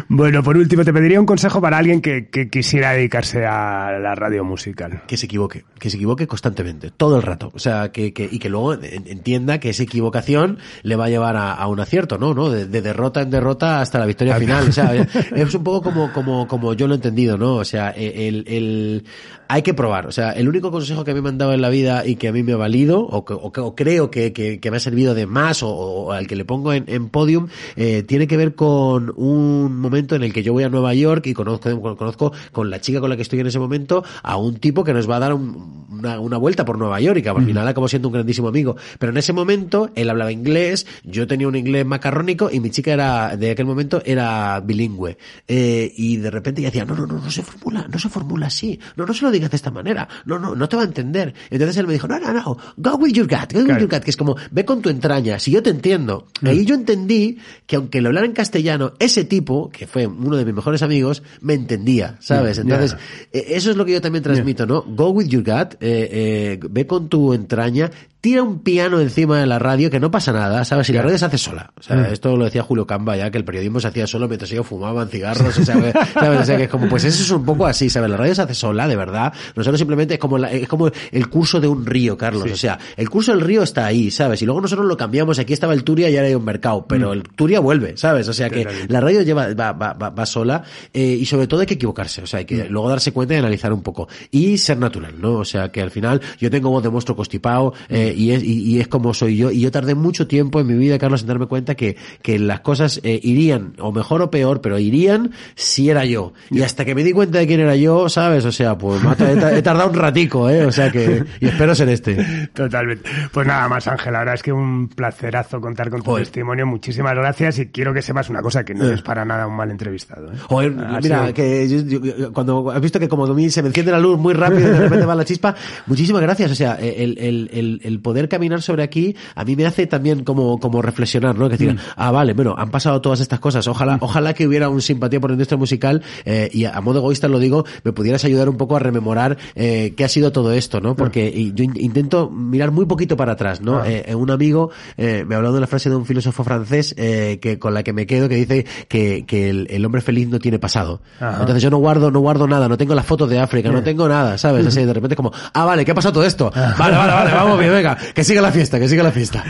bueno, por último, te pediría un consejo para alguien que, que quisiera dedicarse a la radio musical. Que se equivoque, que se equivoque constantemente, todo el rato. O sea, que, que y que luego entienda que esa equivocación le va a llevar a, a un acierto, ¿no? ¿no? De, de, derrota en derrota hasta la victoria final. O sea, es un poco como, como, como yo lo he entendido, ¿no? O sea, el, el, hay que probar. O sea, el único consejo que a mí me han dado en la vida y que a mí me ha valido, o, o, o creo que, que, que, me ha servido de más, o, o al que le pongo en, en podium, eh, tiene que ver con un momento en el que yo voy a Nueva York y conozco, conozco con la chica con la que estoy en ese momento a un tipo que nos va a dar un, una, una, vuelta por Nueva York y que al final acabó siendo un grandísimo amigo. Pero en ese momento él hablaba inglés, yo tenía un inglés macarrónico y mi chica era, de aquel momento, era bilingüe. Eh, y de repente ella decía, no, no, no, no se formula, no se formula así, no, no se lo digas de esta manera, no, no, no te va a entender. Entonces él me dijo, no, no, no, go with your gut, go with claro. your gut, que es como, ve con tu entraña, si yo te entiendo. Mm. Ahí yo entendí que aunque lo hablara en castellano, ese tipo, que fue uno de mis mejores amigos, me entendía, ¿sabes? Entonces, yeah. eso es lo que yo también transmito, yeah. ¿no? Go with your gut, eh, eh, ve con tu entraña, tira un piano encima de la radio que no pasa nada, ¿sabes? Y la radio se hace sola. O sea, mm. esto lo decía Julio Camba ya, que el periodismo se hacía solo mientras ellos fumaban cigarros, o sea, ¿sabes? O sea, que es como, pues eso es un poco así, ¿sabes? La radio se hace sola, de verdad. Nosotros simplemente es como, la, es como el curso de un río, Carlos. Sí. O sea, el curso del río está ahí, ¿sabes? Y luego nosotros lo cambiamos, aquí estaba el Turia y ahora hay un mercado, pero mm. el Turia vuelve, ¿sabes? O sea, que la radio lleva, va, va, va, va sola, eh, y sobre todo hay que equivocarse, o sea, hay que mm. luego darse cuenta y analizar un poco. Y ser natural, ¿no? O sea, que al final yo tengo voz de monstruo constipado, eh, y es, y, y es como soy yo. Y yo tardé mucho tiempo en mi vida, Carlos, en darme cuenta que, que las cosas eh, irían, o mejor o peor, pero irían si era yo. Y hasta que me di cuenta de quién era yo, ¿sabes? O sea, pues he, tardado un ratico, ¿eh? O sea que, y espero ser este. Totalmente. Pues nada más, Ángel, ahora es que un placerazo contar con tu Joder. testimonio. Muchísimas gracias y quiero que sepas una cosa, que no es para nada un mal entrevistado. ¿eh? Joder, mira, que yo, yo, cuando has visto que como a mí se me enciende la luz muy rápido y de repente va la chispa, muchísimas gracias. O sea, el, el, el, el poder caminar sobre aquí, a mí me hace también como, como reflexionar, ¿no? Que decir, mm. ah, vale, bueno, han pasado todas estas cosas. Ojalá, mm. ojalá que hubiera un simpatía por la industria musical, eh, y a, a, modo egoísta lo digo, me pudieras ayudar un poco a rememorar, eh, qué ha sido todo esto, ¿no? Porque mm. yo in intento mirar muy poquito para atrás, ¿no? Ah. Eh, un amigo, eh, me ha hablado de una frase de un filósofo francés, eh, que, con la que me quedo, que dice que, que el, el hombre feliz no tiene pasado. Ajá. Entonces yo no guardo, no guardo nada, no tengo las fotos de África, no tengo nada, ¿sabes? Así de repente como, ah, vale, ¿qué ha pasado todo esto? Vale, vale, vale, vamos bien, venga, que siga la fiesta, que siga la fiesta.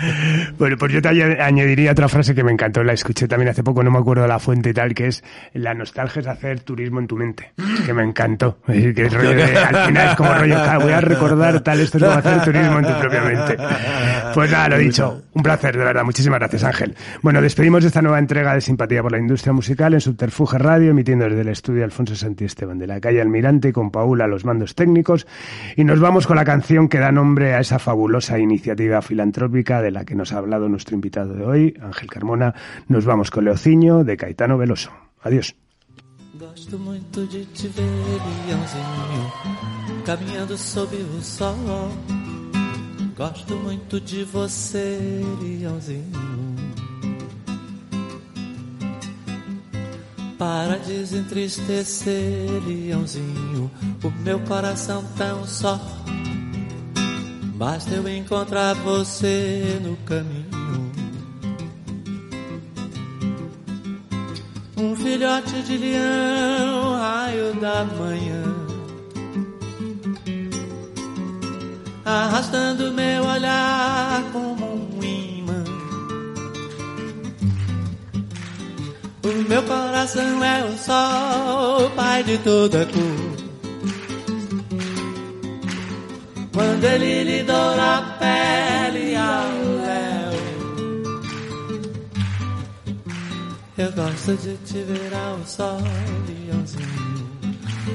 Bueno, pues yo te añadiría otra frase que me encantó, la escuché también hace poco, no me acuerdo de la fuente y tal, que es la nostalgia es hacer turismo en tu mente, que me encantó. Al final es como rollo, voy a recordar tal, esto es como hacer turismo en tu propia mente. Pues nada, lo dicho, un placer, de verdad, muchísimas gracias Ángel. Bueno, despedimos de esta nueva entrega de Simpatía por la Industria Musical en Subterfuge Radio, emitiendo desde el estudio Alfonso Santiesteban de la calle Almirante con Paula los mandos técnicos y nos vamos con la canción que da nombre a esa fabulosa iniciativa filantrópica de la que nos ha hablado nuestro invitado de hoy, Ángel Carmona. Nos vamos con Leociño de Caetano Veloso. Adiós. Gosto muito de te ver, Leãozinho, caminhando sob o sol. Gosto muito de você, Leãozinho. Para desentristecer, Leãozinho, o meu coração tão só. Basta eu encontrar você no caminho. Um filhote de leão, raio da manhã. Arrastando meu olhar como um imã. O meu coração é o sol, pai de toda cor. Quando ele lhe doura a pele ao léu Eu gosto de te ver ao sol, leãozinho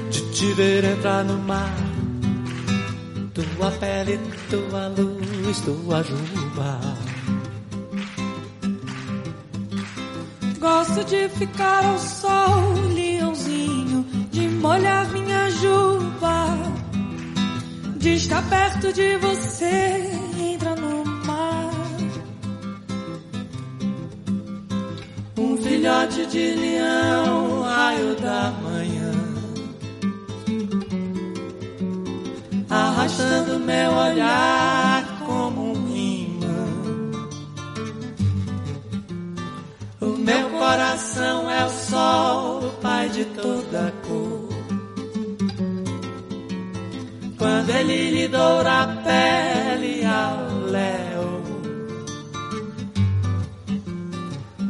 de te ver entrar no mar. Tua pele, tua luz, tua juba. Gosto de ficar ao sol, leãozinho, de molhar minha juba, de estar perto de você, entra no mar. Um filhote de leão, raio da manhã, arrastando meu olhar como um Meu coração é o sol, o pai de toda Quando ele lhe doura a pele ao léu.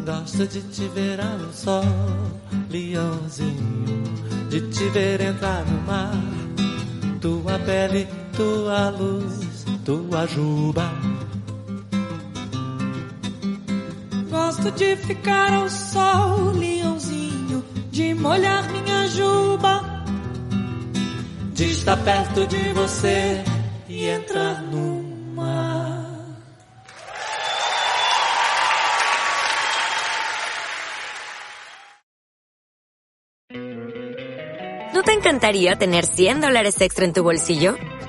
Gosto de te ver ao sol, leãozinho, de te ver entrar no mar. Tua pele, tua luz, tua juba Gosto de ficar ao sol, leãozinho, de molhar minha juba, de estar perto de você e entrar no. ¿No te encantaría tener 100 dólares extra en tu bolsillo?